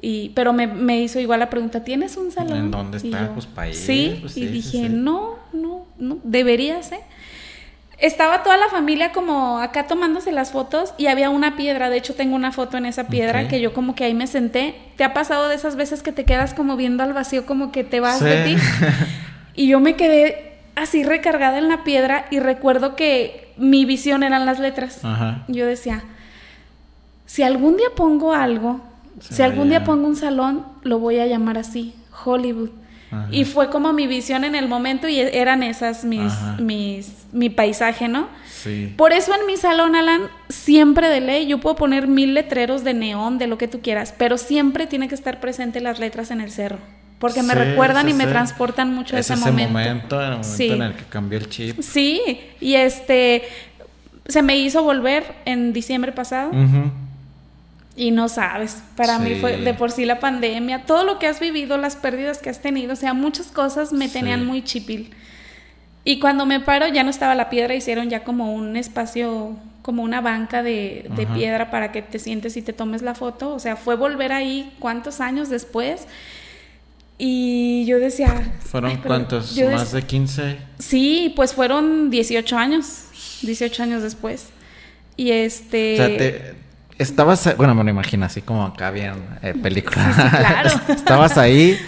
Y, pero me, me hizo igual la pregunta, ¿tienes un salón? ¿En dónde está? pues para Sí, pues y dije, no, no, no, deberías, ¿eh? Estaba toda la familia como acá tomándose las fotos y había una piedra, de hecho tengo una foto en esa piedra que yo como que ahí me senté. ¿Te ha pasado de esas veces que te quedas como viendo al vacío como que te vas de ti? Y yo me quedé así recargada en la piedra y recuerdo que mi visión eran las letras. Yo decía, si algún día pongo algo, si algún día pongo un salón, lo voy a llamar así, Hollywood. Y fue como mi visión en el momento y eran esas mis, mis, mi paisaje, ¿no? Sí. Por eso en mi salón, Alan, siempre de ley, yo puedo poner mil letreros de neón, de lo que tú quieras, pero siempre tiene que estar presente las letras en el cerro. Porque me recuerdan y me transportan mucho a ese, ese momento. momento, el momento en el que cambió el chip. Sí, y este se me hizo volver en diciembre pasado. Y no sabes, para mí fue de por sí la pandemia, todo lo que has vivido, las pérdidas que has tenido, o sea, muchas cosas me tenían muy chipil. Y cuando me paro ya no estaba la piedra, hicieron ya como un espacio, como una banca de, de piedra para que te sientes y te tomes la foto. O sea, fue volver ahí cuántos años después. Y yo decía... ¿Fueron cuántos? ¿Más de 15? Sí, pues fueron 18 años, 18 años después. Y este... O sea, estabas, bueno, me lo imagino así como acá bien eh, película. claro. estabas ahí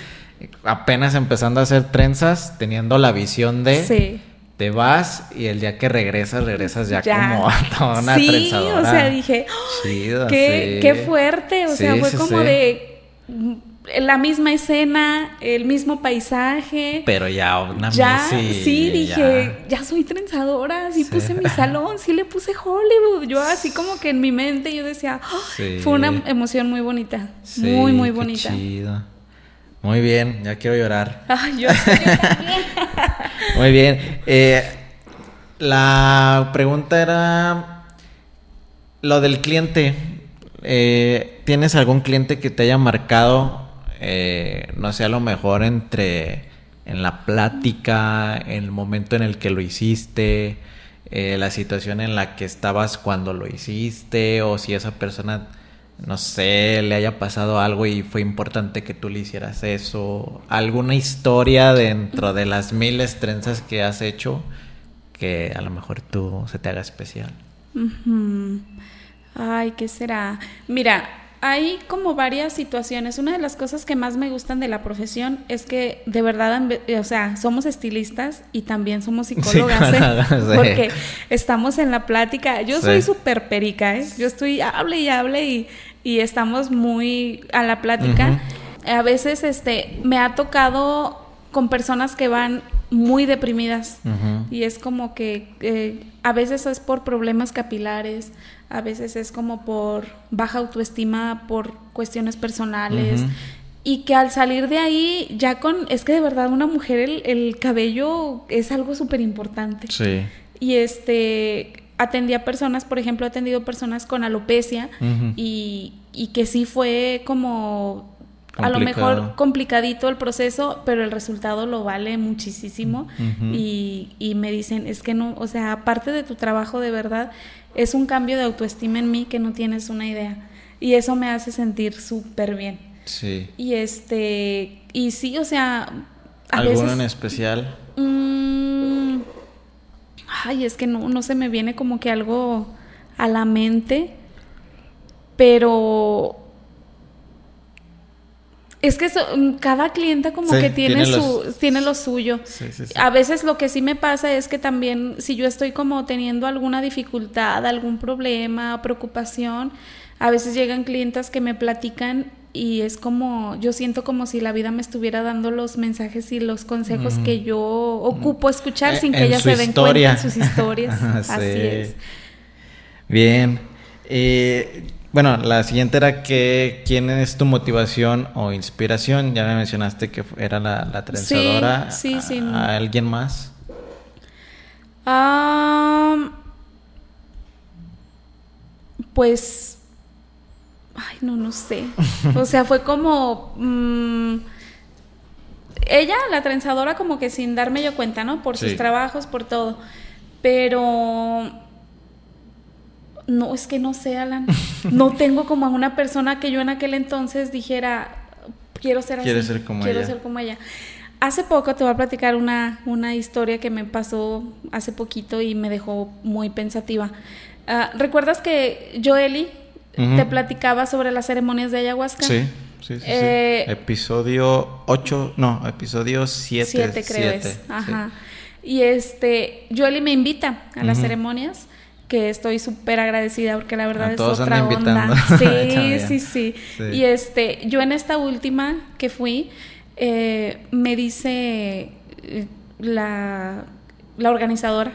apenas empezando a hacer trenzas, teniendo la visión de sí. te vas y el día que regresas, regresas ya, como toda una sí, o sea, dije, qué, qué, fuerte, o sea, fue como de la misma escena, el mismo paisaje. Pero ya una ya, sí, dije, ya. soy trenzadora, sí, puse mi salón, sí le puse Hollywood. Yo así como que en mi mente yo decía, ah", fue una emoción muy bonita, muy muy bonita. chido. Muy bien, ya quiero llorar. Ay, yo, también. muy bien. Eh, la pregunta era lo del cliente. Eh, ¿Tienes algún cliente que te haya marcado eh, no sé, a lo mejor entre en la plática, en el momento en el que lo hiciste, eh, la situación en la que estabas cuando lo hiciste, o si esa persona, no sé, le haya pasado algo y fue importante que tú le hicieras eso, alguna historia dentro de las miles trenzas que has hecho que a lo mejor tú se te haga especial. Ay, ¿qué será? Mira, hay como varias situaciones. Una de las cosas que más me gustan de la profesión es que de verdad, o sea, somos estilistas y también somos psicólogas, ¿eh? porque estamos en la plática. Yo soy súper perica, ¿eh? Yo estoy, hable y hable y, y estamos muy a la plática. A veces, este, me ha tocado con personas que van muy deprimidas y es como que eh, a veces es por problemas capilares, a veces es como por baja autoestima, por cuestiones personales. Y que al salir de ahí, ya con, es que de verdad una mujer el, cabello es algo súper importante. Sí. Y este, atendía personas, por ejemplo, he atendido personas con alopecia y, y que sí fue como a lo mejor complicadito el proceso, pero el resultado lo vale muchísimo. y, y, me dicen, es que no, o sea, aparte de tu trabajo de verdad, es un cambio de autoestima en mí que no tienes una idea. Y eso me hace sentir súper bien. Sí. Y este, y sí, o sea... ¿Alguno en especial? Mm, ay, es que no, no se me viene como que algo a la mente, pero es que mm, cada clienta como que tiene, su tiene lo suyo. a veces lo que sí me pasa es que también si yo estoy como teniendo alguna dificultad, algún problema, preocupación, a veces llegan clientas que me platican y es como yo siento como si la vida me estuviera dando los mensajes y los consejos que yo ocupo escuchar sin que ellas se den cuenta en sus historias. Así es. Bien. Eh, bueno, la siguiente era que quién es tu motivación o inspiración. Ya me mencionaste que era la, la trenzadora. Sí, sí, sí. ¿A, alguien más? pues, ay, no, no sé. O sea, fue como mm, ella, la trenzadora, como que sin darme yo cuenta, ¿no? Por sus trabajos, por todo. Pero no, es que no sé, Alan. No tengo como a una persona que yo en aquel entonces dijera, quiero ser así. Ser como quiero ser como ella. Hace poco te voy a platicar una, una historia que me pasó hace poquito y me dejó muy pensativa. Ah, ¿Recuerdas que Joeli te platicaba sobre las ceremonias de ayahuasca? Sí. Sí, sí, eh, Episodio 8, no, episodio 7. 7 creo es. Ajá. Y este, Joeli me invita a las ceremonias que estoy súper agradecida porque la verdad es otra onda. Sí, sí, sí, Y este, yo en esta última que fui, eh, me dice eh, la, la organizadora,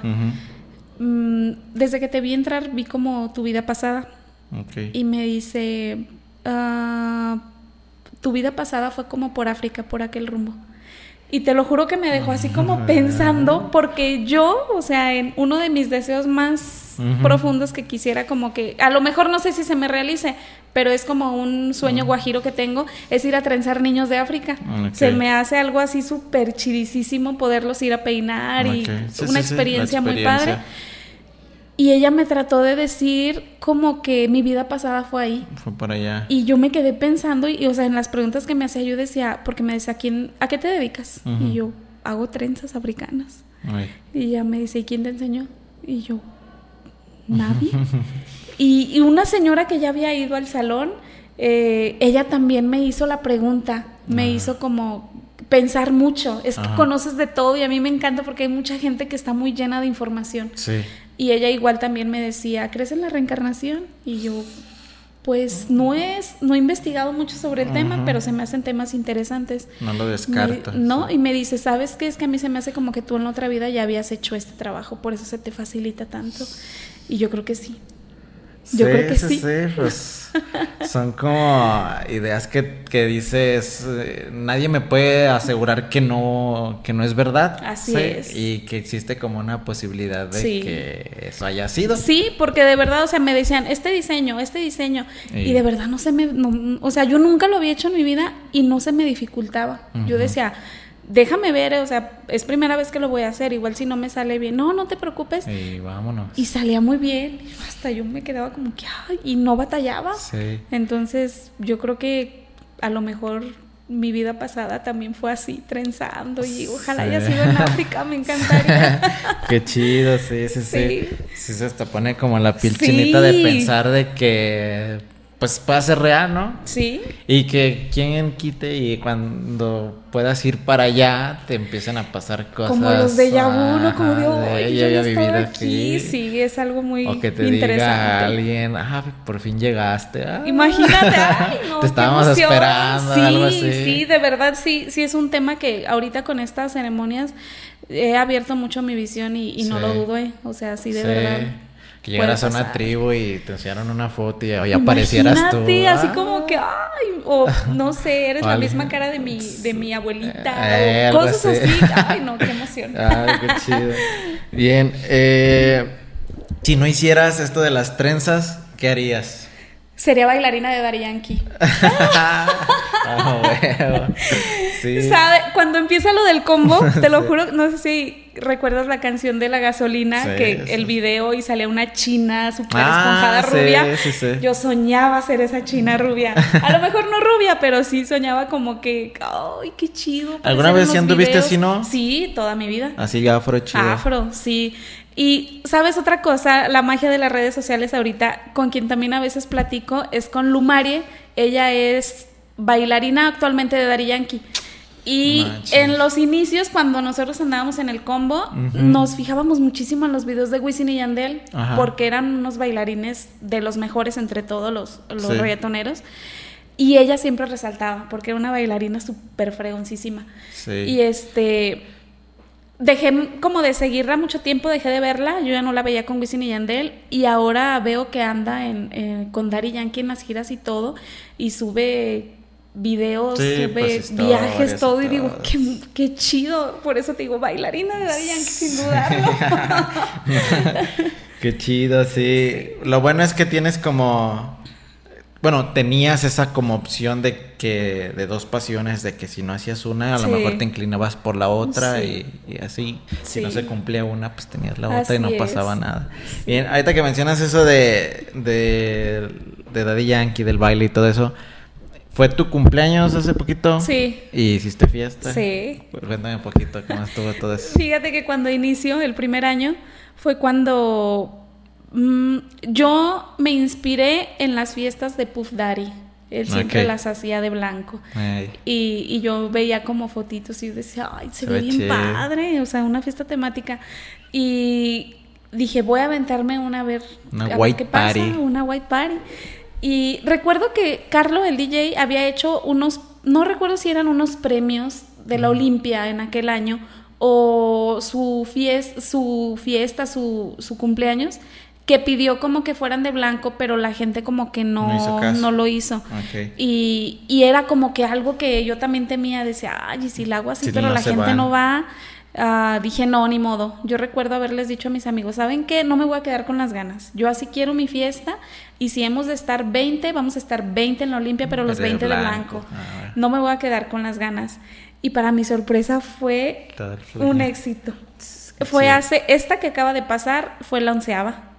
mm, desde que te vi entrar vi como tu vida pasada. Y me dice, ah, tu vida pasada fue como por África, por aquel rumbo. Y te lo juro que me dejó así como pensando, porque yo, o sea, en uno de mis deseos más profundos que quisiera como que, a lo mejor no sé si se me realice, pero es como un sueño guajiro que tengo, es ir a trenzar niños de África. Se me hace algo así súper chidísimo poderlos ir a peinar y una experiencia muy padre. Y ella me trató de decir como que mi vida pasada fue ahí. Fue por allá. Y yo me quedé pensando, y, o sea, en las preguntas que me hacía, yo decía, porque me decía, ¿a, quién, ¿a qué te dedicas? Y yo, hago trenzas africanas. Y ella me dice, ¿y quién te enseñó? Y yo, nadie. Y, una señora que ya había ido al salón, eh, ella también me hizo la pregunta, me hizo como pensar mucho. Es que conoces de todo y a mí me encanta porque hay mucha gente que está muy llena de información. Sí. Y ella igual también me decía, ¿crees en la reencarnación? Y yo, pues no es, no he investigado mucho sobre el tema, pero se me hacen temas interesantes. No lo descartas. no, y me dice, ¿sabes qué? Es que a mí se me hace como que tú en la otra vida ya habías hecho este trabajo, por eso se te facilita tanto. Y yo creo que sí. Yo creo que sí. Sí, pues son como ideas que, que dices, eh, nadie me puede asegurar que no, que no es verdad. Así es. Y que existe como una posibilidad de que eso haya sido. Sí, porque de verdad, o sea, me decían, este diseño, este diseño, y, de verdad no se me, o sea, yo nunca lo había hecho en mi vida y no se me dificultaba. Yo decía, déjame ver, o sea, es primera vez que lo voy a hacer, igual si no me sale bien, no, no te preocupes. Y vámonos. Y salía muy bien, hasta yo me quedaba como que, ay, y no batallaba. Sí. Entonces, yo creo que a lo mejor mi vida pasada también fue así, trenzando, y ojalá haya sido en África, me encantaría. Qué chido, sí, sí, sí. Sí, se hasta pone como la piel chinita de pensar de que pues pueda ser real, ¿no? Sí. Y que quien quite y cuando puedas ir para allá te empiezan a pasar cosas. Como los de Yabu, ¿no? Como hoy yo ya vivido aquí. Sí, es algo muy O que te diga alguien, ah, por fin llegaste. Ah. Imagínate, ay, no, Te estábamos esperando, sí, algo así. Sí, de verdad, sí, sí es un tema que ahorita con estas ceremonias he abierto mucho mi visión y, no lo dudo, ¿eh? O sea, sí, de verdad. Que llegaras a una tribu y te enseñaron una foto y, aparecieras tú. así como que, ay, o no sé, eres la misma cara de mi, de mi abuelita, eh, o cosas así. Ay, no, qué emoción. Ay, qué chido. Bien, eh, si no hicieras esto de las trenzas, ¿qué harías? Sería bailarina de Dari Yankee. Ah, ¿Sabe? Cuando empieza lo del combo, te lo juro, no sé si recuerdas la canción de la gasolina, que el video y salía una china súper ah, esponjada rubia. Yo soñaba ser esa china rubia. A lo mejor no rubia, pero sí soñaba como que, ¡ay, qué chido! ¿Alguna vez sí anduviste así, no? Sí, toda mi vida. Así afro chido. Afro, sí. Y sabes otra cosa, la magia de las redes sociales ahorita, con quien también a veces platico, es con Lumarie. Ella es bailarina actualmente de Dari Yankee. Y en los inicios, cuando nosotros andábamos en el combo, nos fijábamos muchísimo en los videos de Wisin y Yandel, porque eran unos bailarines de los mejores entre todos los, los reggaetoneros. Y ella siempre resaltaba, porque era una bailarina súper fregoncísima. Y este dejé como de seguirla mucho tiempo, dejé de verla, yo ya no la veía con Wisin y Yandel. Y ahora veo que anda en, con Dari Yankee en las giras y todo y sube videos, pues, viajes, todo, y digo, qué, qué, chido, por eso te digo, bailarina de Dari Yankee sin dudarlo. qué chido, sí. Lo bueno es que tienes como bueno, tenías esa como opción de que, de dos pasiones, de que si no hacías una, a lo mejor te inclinabas por la otra y, así. Si no se cumplía una, pues tenías la otra y no pasaba nada. Bien, ahorita que mencionas eso de, de, de Daddy Yankee, del baile y todo eso, ¿Fue tu cumpleaños hace poquito? Sí. ¿Y hiciste fiesta? Sí. Cuéntame un poquito cómo estuvo todo eso. Fíjate que cuando inició el primer año fue cuando Mm, yo me inspiré en las fiestas de Puff Daddy. Él siempre las hacía de blanco. Y, yo veía como fotitos y decía, ay, se, ve bien padre. O sea, una fiesta temática. Y dije, voy a aventarme una a ver, una white qué pasa, party. una white party. Y recuerdo que Carlos, el DJ, había hecho unos, no recuerdo si eran unos premios de la Olimpia en aquel año o su, fiesta, su fiesta, su, su cumpleaños que pidió como que fueran de blanco, pero la gente como que no, no, lo hizo. Y, y, era como que algo que yo también temía, decía, ay, y si la hago así, pero la gente no va. Ah, dije, no, ni modo. Yo recuerdo haberles dicho a mis amigos, ¿saben qué? No me voy a quedar con las ganas. Yo así quiero mi fiesta y si hemos de estar 20, vamos a estar 20 en la Olimpia, pero los 20 de blanco. Ah, no me voy a quedar con las ganas. Y para mi sorpresa fue un éxito. Fue hace, esta que acaba de pasar fue la onceava.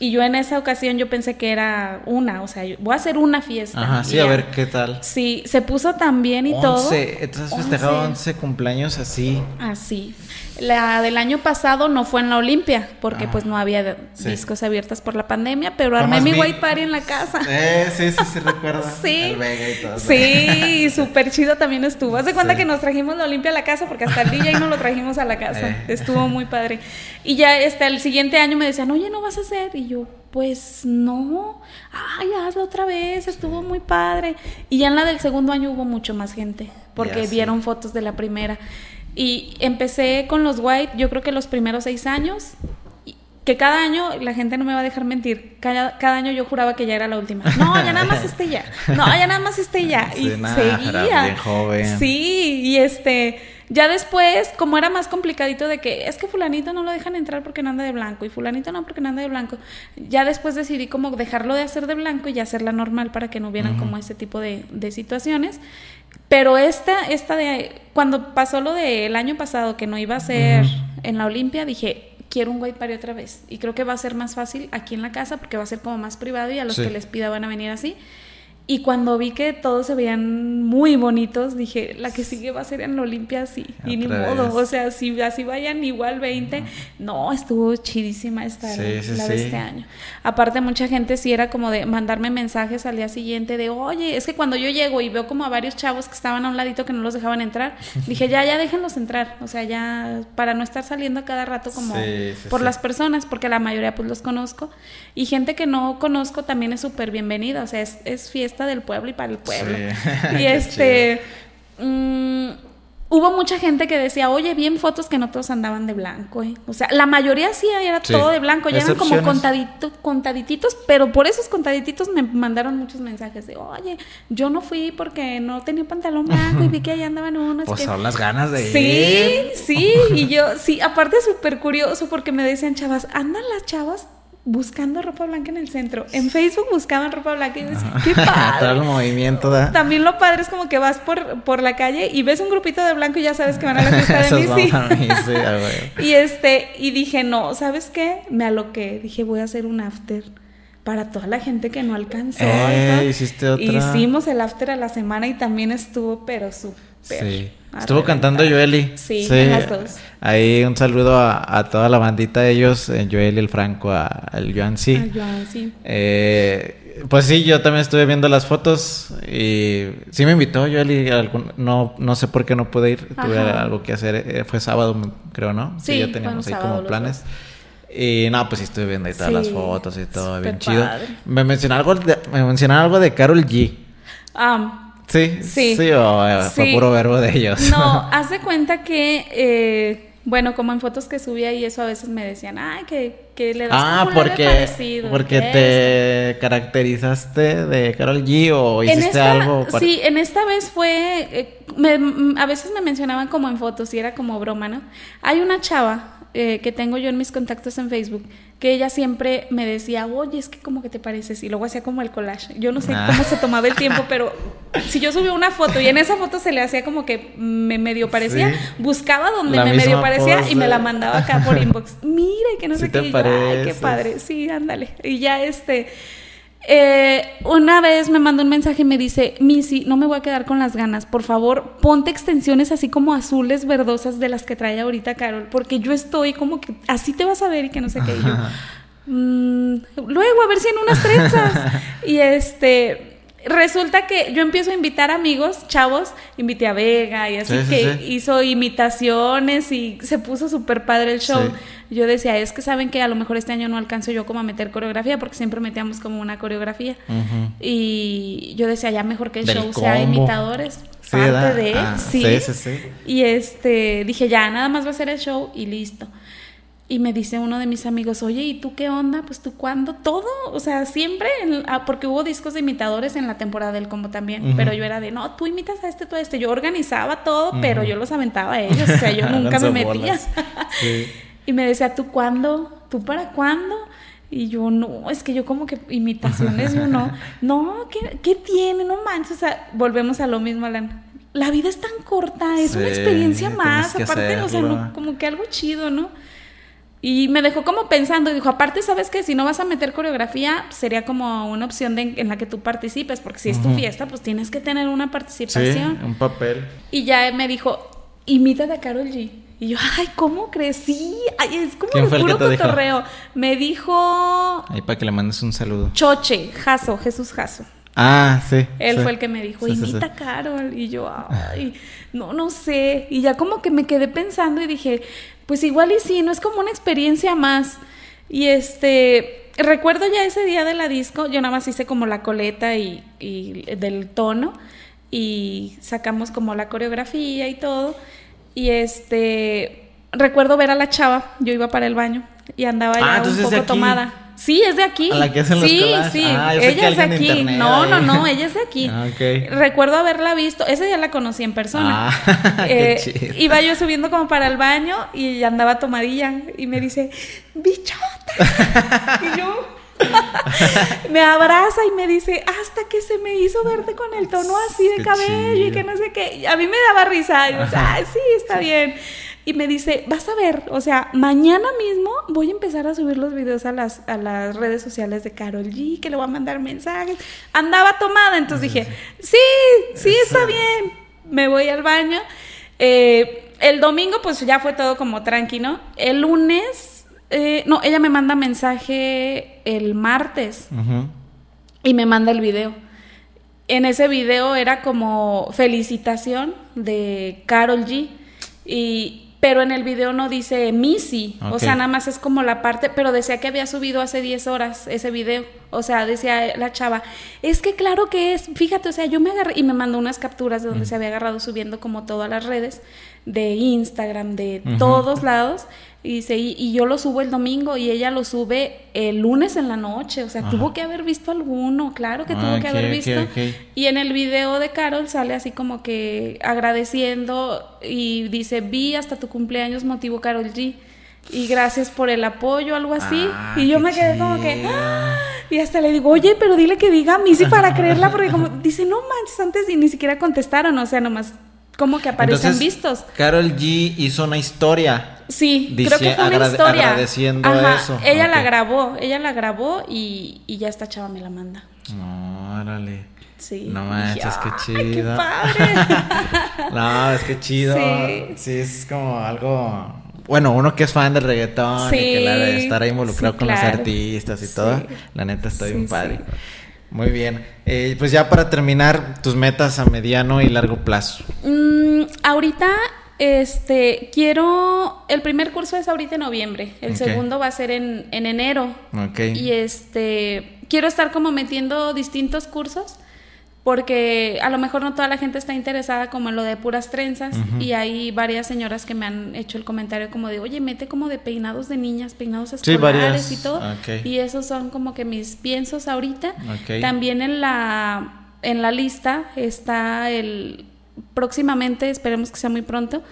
Y yo en esa ocasión yo pensé que era una, o sea, voy a hacer una fiesta. Ajá, sí, a ver qué tal. Sí, se puso tan bien y todo. Entonces festejado 11 cumpleaños así. Así. La del año pasado no fue en la Olimpia, porque ah, pues no había discos abiertas por la pandemia, pero armé mi white party en la casa. Eh, sí, sí, sí, recuerdo. sí. Sí, súper chido también estuvo. Haz de cuenta que nos trajimos la Olimpia a la casa, porque hasta el DJ no lo trajimos a la casa. Eh. Estuvo muy padre. Y ya hasta el siguiente año me decían, oye, ¿no vas a hacer? Y yo, pues no, ay, hazlo otra vez, estuvo muy padre. Y ya en la del segundo año hubo mucho más gente, porque vieron fotos de la primera. Y empecé con los white, yo creo que los primeros seis años, que cada año, la gente no me va a dejar mentir, cada, cada año yo juraba que ya era la última. No, ya nada más este ya. No, ya nada más este ya. y seguía. joven. Sí, y este, ya después, como era más complicadito de que es que fulanito no lo dejan entrar porque no anda de blanco y fulanito no porque no anda de blanco, ya después decidí como dejarlo de hacer de blanco y hacerla normal para que no hubieran como ese tipo de, de situaciones. Pero esta, esta de, cuando pasó lo del año pasado que no iba a ser en la Olimpia, dije, quiero un white party otra vez. Y creo que va a ser más fácil aquí en la casa porque va a ser como más privado y a los que les pida van a venir así. Y cuando vi que todos se veían muy bonitos, dije, la que sigue va a ser en la Olimpia, sí. Y ni modo, o sea, si así vayan igual 20, no, estuvo chidísima esta la de este año. Aparte, mucha gente sí era como de mandarme mensajes al día siguiente de, oye, es que cuando yo llego y veo como a varios chavos que estaban a un ladito que no los dejaban entrar, dije, ya, ya déjenlos entrar. O sea, ya, para no estar saliendo a cada rato como por las personas, porque la mayoría pues los conozco. Y gente que no conozco también es súper bienvenida, o sea, es, es fiesta del pueblo y para el pueblo. Y este... Mm, hubo mucha gente que decía, oye, bien fotos que no todos andaban de blanco, ¿eh? O sea, la mayoría sí era todo de blanco, ya eran como contadito, contadititos, pero por esos contadititos me mandaron muchos mensajes de, oye, yo no fui porque no tenía pantalón blanco y vi que allá andaban unos. Pues son las ganas de sí, ir. Sí, sí, y yo, sí, aparte súper curioso porque me decían, chavas, andan las chavas buscando ropa blanca en el centro. En Facebook buscaban ropa blanca y yo decía, qué padre. Todo el movimiento. También lo padre es como que vas por, por la calle y ves un grupito de blanco y ya sabes que van a la fiesta de bici. y este, y dije, no, ¿sabes qué? Me aloqué. Dije, voy a hacer un after para toda la gente que no alcanzó. Eh, hiciste otra. Hicimos el after a la semana y también estuvo, pero súper. Sí. Estuvo cantando Joeli. Sí, sí. las dos. Ahí un saludo a, toda la bandita de ellos, eh, Joeli, el Franco, al Joan sí. Joan sí. Eh, pues sí, yo también estuve viendo las fotos y sí me invitó Joeli. No, no sé por qué no pude ir, tuve algo que hacer. Eh, fue sábado, creo, ¿no? Sí, ya teníamos ahí como planes. Y no, pues sí estuve viendo ahí todas las fotos y todo, bien chido. Me mencionaron algo de, me mencionaron algo de Carol G. Ah. Sí, sí, sí, o fue puro verbo de ellos. No, haz de cuenta que, eh, bueno, como en fotos que subía y eso a veces me decían, ay, que, que le das ah, un porque, parecido. porque te caracterizaste de Carol G o hiciste algo. Sí, en esta vez fue, eh, a veces me mencionaban como en fotos y era como broma, ¿no? Hay una chava que tengo yo en mis contactos en Facebook que ella siempre me decía, oye, es que como que te pareces, y luego hacía como el collage. Yo no sé ah. cómo se tomaba el tiempo, pero si yo subía una foto y en esa foto se le hacía como que me medio parecía, buscaba donde me medio parecía y me la mandaba acá por inbox. Mire, que no sé qué. Ay, qué padre. Sí, ándale. Y ya este eh, una vez me mandó un mensaje y me dice, Missy, no me voy a quedar con las ganas, por favor, ponte extensiones así como azules, verdosas de las que trae ahorita Carol, porque yo estoy como que así te vas a ver y que no sé qué. yo, mm, luego, a ver si en unas trenzas. y este, resulta que yo empiezo a invitar amigos, chavos, invité a Vega y así que hizo imitaciones y se puso súper padre el show. Yo decía, es que saben que a lo mejor este año no alcanzo yo como a meter coreografía porque siempre metíamos como una coreografía. Y yo decía, ya mejor que el show sea imitadores, parte de, ah, sí. Sí, sí, Y este, dije, ya, nada más va a ser el show y listo. Y me dice uno de mis amigos, oye, ¿y tú qué onda? Pues tú cuándo? Todo, o sea, siempre, ah, porque hubo discos de imitadores en la temporada del combo también, pero yo era de, no, tú imitas a este, tú a este. Yo organizaba todo, pero yo los aventaba a ellos, o sea, yo nunca me metía. y me decía, ¿tú cuándo? ¿Tú para cuándo? Y yo, no, es que yo como que imitaciones, yo no. No, ¿qué, ¿qué tiene? No manches, o sea, volvemos a lo mismo, Alan. La vida es tan corta, es una experiencia más, aparte, o sea, como que algo chido, ¿no? Y me dejó como pensando, dijo, aparte, ¿sabes que Si no vas a meter coreografía, sería como una opción en la que tú participes, porque si es tu fiesta, pues tienes que tener una participación. Sí, un papel. Y ya me dijo, imita a Carol G. Y yo, ay, ¿cómo crecí? Ay, es como ¿Quién fue puro cotorreo. Me dijo... Ahí para que le mandes un saludo. Choche, Jaso, Jesús Jaso. Ah, sí. Él fue el que me dijo, imita a Carol. Y yo, ay, no, no sé. Y ya como que me quedé pensando y dije, pues igual y sí, no es como una experiencia más. Y este, recuerdo ya ese día de la disco, yo nada más hice como la coleta y, y del tono y sacamos como la coreografía y todo. Y este, recuerdo ver a la chava, yo iba para el baño y andaba ya ah, un poco tomada. Sí, es de aquí. ¿A la que hacen sí, sí, ah, ella es de aquí. No, no, no, ella es de aquí. Ah, recuerdo haberla visto, ese día la conocí en persona. Ah, eh, iba yo subiendo como para el baño y andaba tomadilla y me dice, bichota. y yo, me abraza y me dice, hasta que se me hizo verde con el tono así de cabello y que no sé qué. A mí me daba risa. Y sí, está bien. Y me dice, vas a ver, o sea, mañana mismo voy a empezar a subir los videos a las, a las redes sociales de Carol G, que le voy a mandar mensajes. Andaba tomada, entonces dije, sí, sí, está bien. Me voy al baño. Eh, el domingo, pues ya fue todo como tranquilo. El lunes eh, no, ella me manda mensaje el martes y me manda el video. En ese video era como felicitación de Carol G. Y pero en el video no dice Missy, o sea, nada más es como la parte, pero decía que había subido hace 10 horas ese video, o sea, decía la chava, es que claro que es, fíjate, o sea, yo me agarré y me mandó unas capturas de donde se había agarrado subiendo como todas las redes, de Instagram, de todos lados, y, y, yo lo subo el domingo y ella lo sube el lunes en la noche, o sea, tuvo que haber visto alguno, claro que tuvo que haber visto. Y en el video de Carol sale así como que agradeciendo y dice, vi hasta tu cumpleaños motivo Carol G. Y gracias por el apoyo, algo así. Ah, y yo me quedé como que... ¡ah! Y hasta le digo, oye, pero dile que diga a Missy para creerla, porque como dice, no manches, antes y ni siquiera contestaron, o sea, nomás como que aparecen vistos. Carol G hizo una historia. Sí, creo que fue una historia. Agradeciendo eso. Ella la grabó, ella la grabó y, y, ya esta chava me la manda. No, órale. Sí. No manches, qué chido. Qué padre. no, es que chido. Sí. sí. es como algo. Bueno, uno que es fan del reggaetón y que la de estar ahí involucrado con los artistas y todo, la neta está bien padre. Muy bien. Eh, pues ya para terminar, tus metas a mediano y largo plazo. Mm, ahorita, este, quiero. El primer curso es ahorita en noviembre. El segundo va a ser en, en enero. Ok. Y este, quiero estar como metiendo distintos cursos porque a lo mejor no toda la gente está interesada como en lo de puras trenzas y hay varias señoras que me han hecho el comentario como de, oye, mete como de peinados de niñas, peinados escolares y todo. Y esos son como que mis piensos ahorita. También en la, en la lista está el, próximamente, esperemos que sea muy pronto,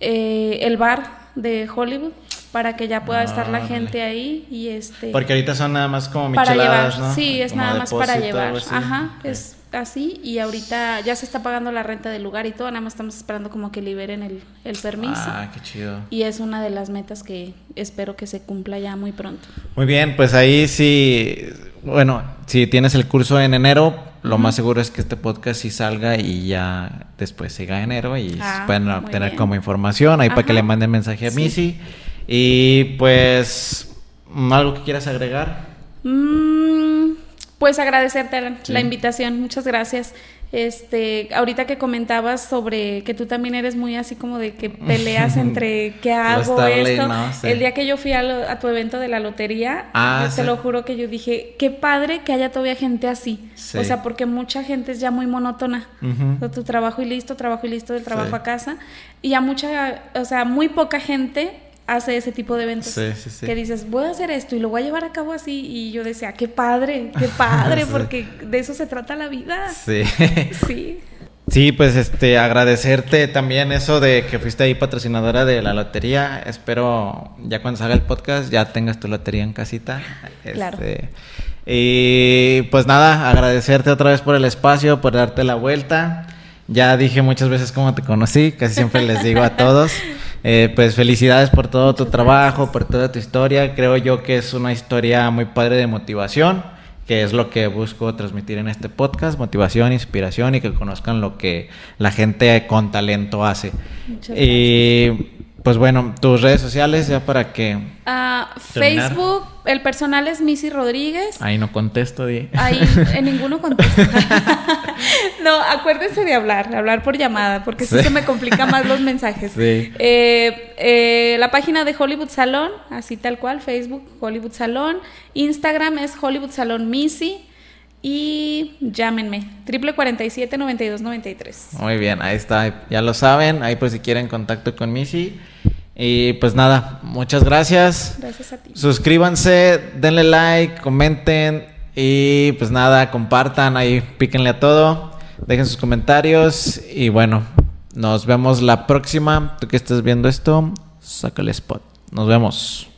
eh, el bar de Hollywood para que ya pueda estar la ah, gente ahí y este porque ahorita son nada más como micheladas, ¿no? sí es nada más para llevar. ajá es así y ahorita ya se está pagando la renta del lugar y todo, nada más estamos esperando como que liberen el, el permiso. Ah, qué chido. Y es una de las metas que espero que se cumpla ya muy pronto. Muy bien, pues ahí sí, bueno, si tienes el curso en enero, lo más seguro es que este podcast sí salga y ya después siga enero y ah, pueden obtener como información ahí para que le manden mensaje a Missy. Y pues, ¿algo que quieras agregar? Mmm pues agradecerte la invitación, muchas gracias. Este, ahorita que comentabas sobre que tú también eres muy así como de que peleas entre qué hago esto. El día que yo fui a, tu evento de la lotería, ah, te lo juro que yo dije, qué padre que haya todavía gente así. O sea, porque mucha gente es ya muy monótona. tu trabajo y listo, trabajo y listo, del trabajo a casa. Y a mucha, o sea, muy poca gente hace ese tipo de eventos. Que dices, voy a hacer esto y lo voy a llevar a cabo así. Y yo decía, qué padre, qué padre, porque de eso se trata la vida. Sí. sí. Sí, pues este, agradecerte también eso de que fuiste ahí patrocinadora de la lotería. Espero ya cuando salga el podcast ya tengas tu lotería en casita. Claro. Este, y pues nada, agradecerte otra vez por el espacio, por darte la vuelta. Ya dije muchas veces cómo te conocí, casi siempre les digo a todos. Eh, pues felicidades por todo tu trabajo, por toda tu historia. Creo yo que es una historia muy padre de motivación, que es lo que busco transmitir en este podcast, motivación, inspiración y que conozcan lo que la gente con talento hace. Muchas y pues bueno, tus redes sociales ya para que... Uh, Facebook, el personal es Missy Rodríguez. Ahí no contesto, Di. Ahí en ninguno contesto. no, acuérdense de hablar, hablar por llamada, porque sí, se me complica más los mensajes. Sí. Eh, eh, la página de Hollywood Salón, así tal cual, Facebook, Hollywood Salón. Instagram es Hollywood Salón Missy. Y llámenme, triple 47 92 93. Muy bien, ahí está, ya lo saben, ahí pues si quieren contacto con Missy. Y pues nada, muchas gracias. Gracias a ti. Suscríbanse, denle like, comenten y pues nada, compartan ahí, píquenle a todo, dejen sus comentarios y bueno, nos vemos la próxima. Tú que estés viendo esto, sácale spot. Nos vemos.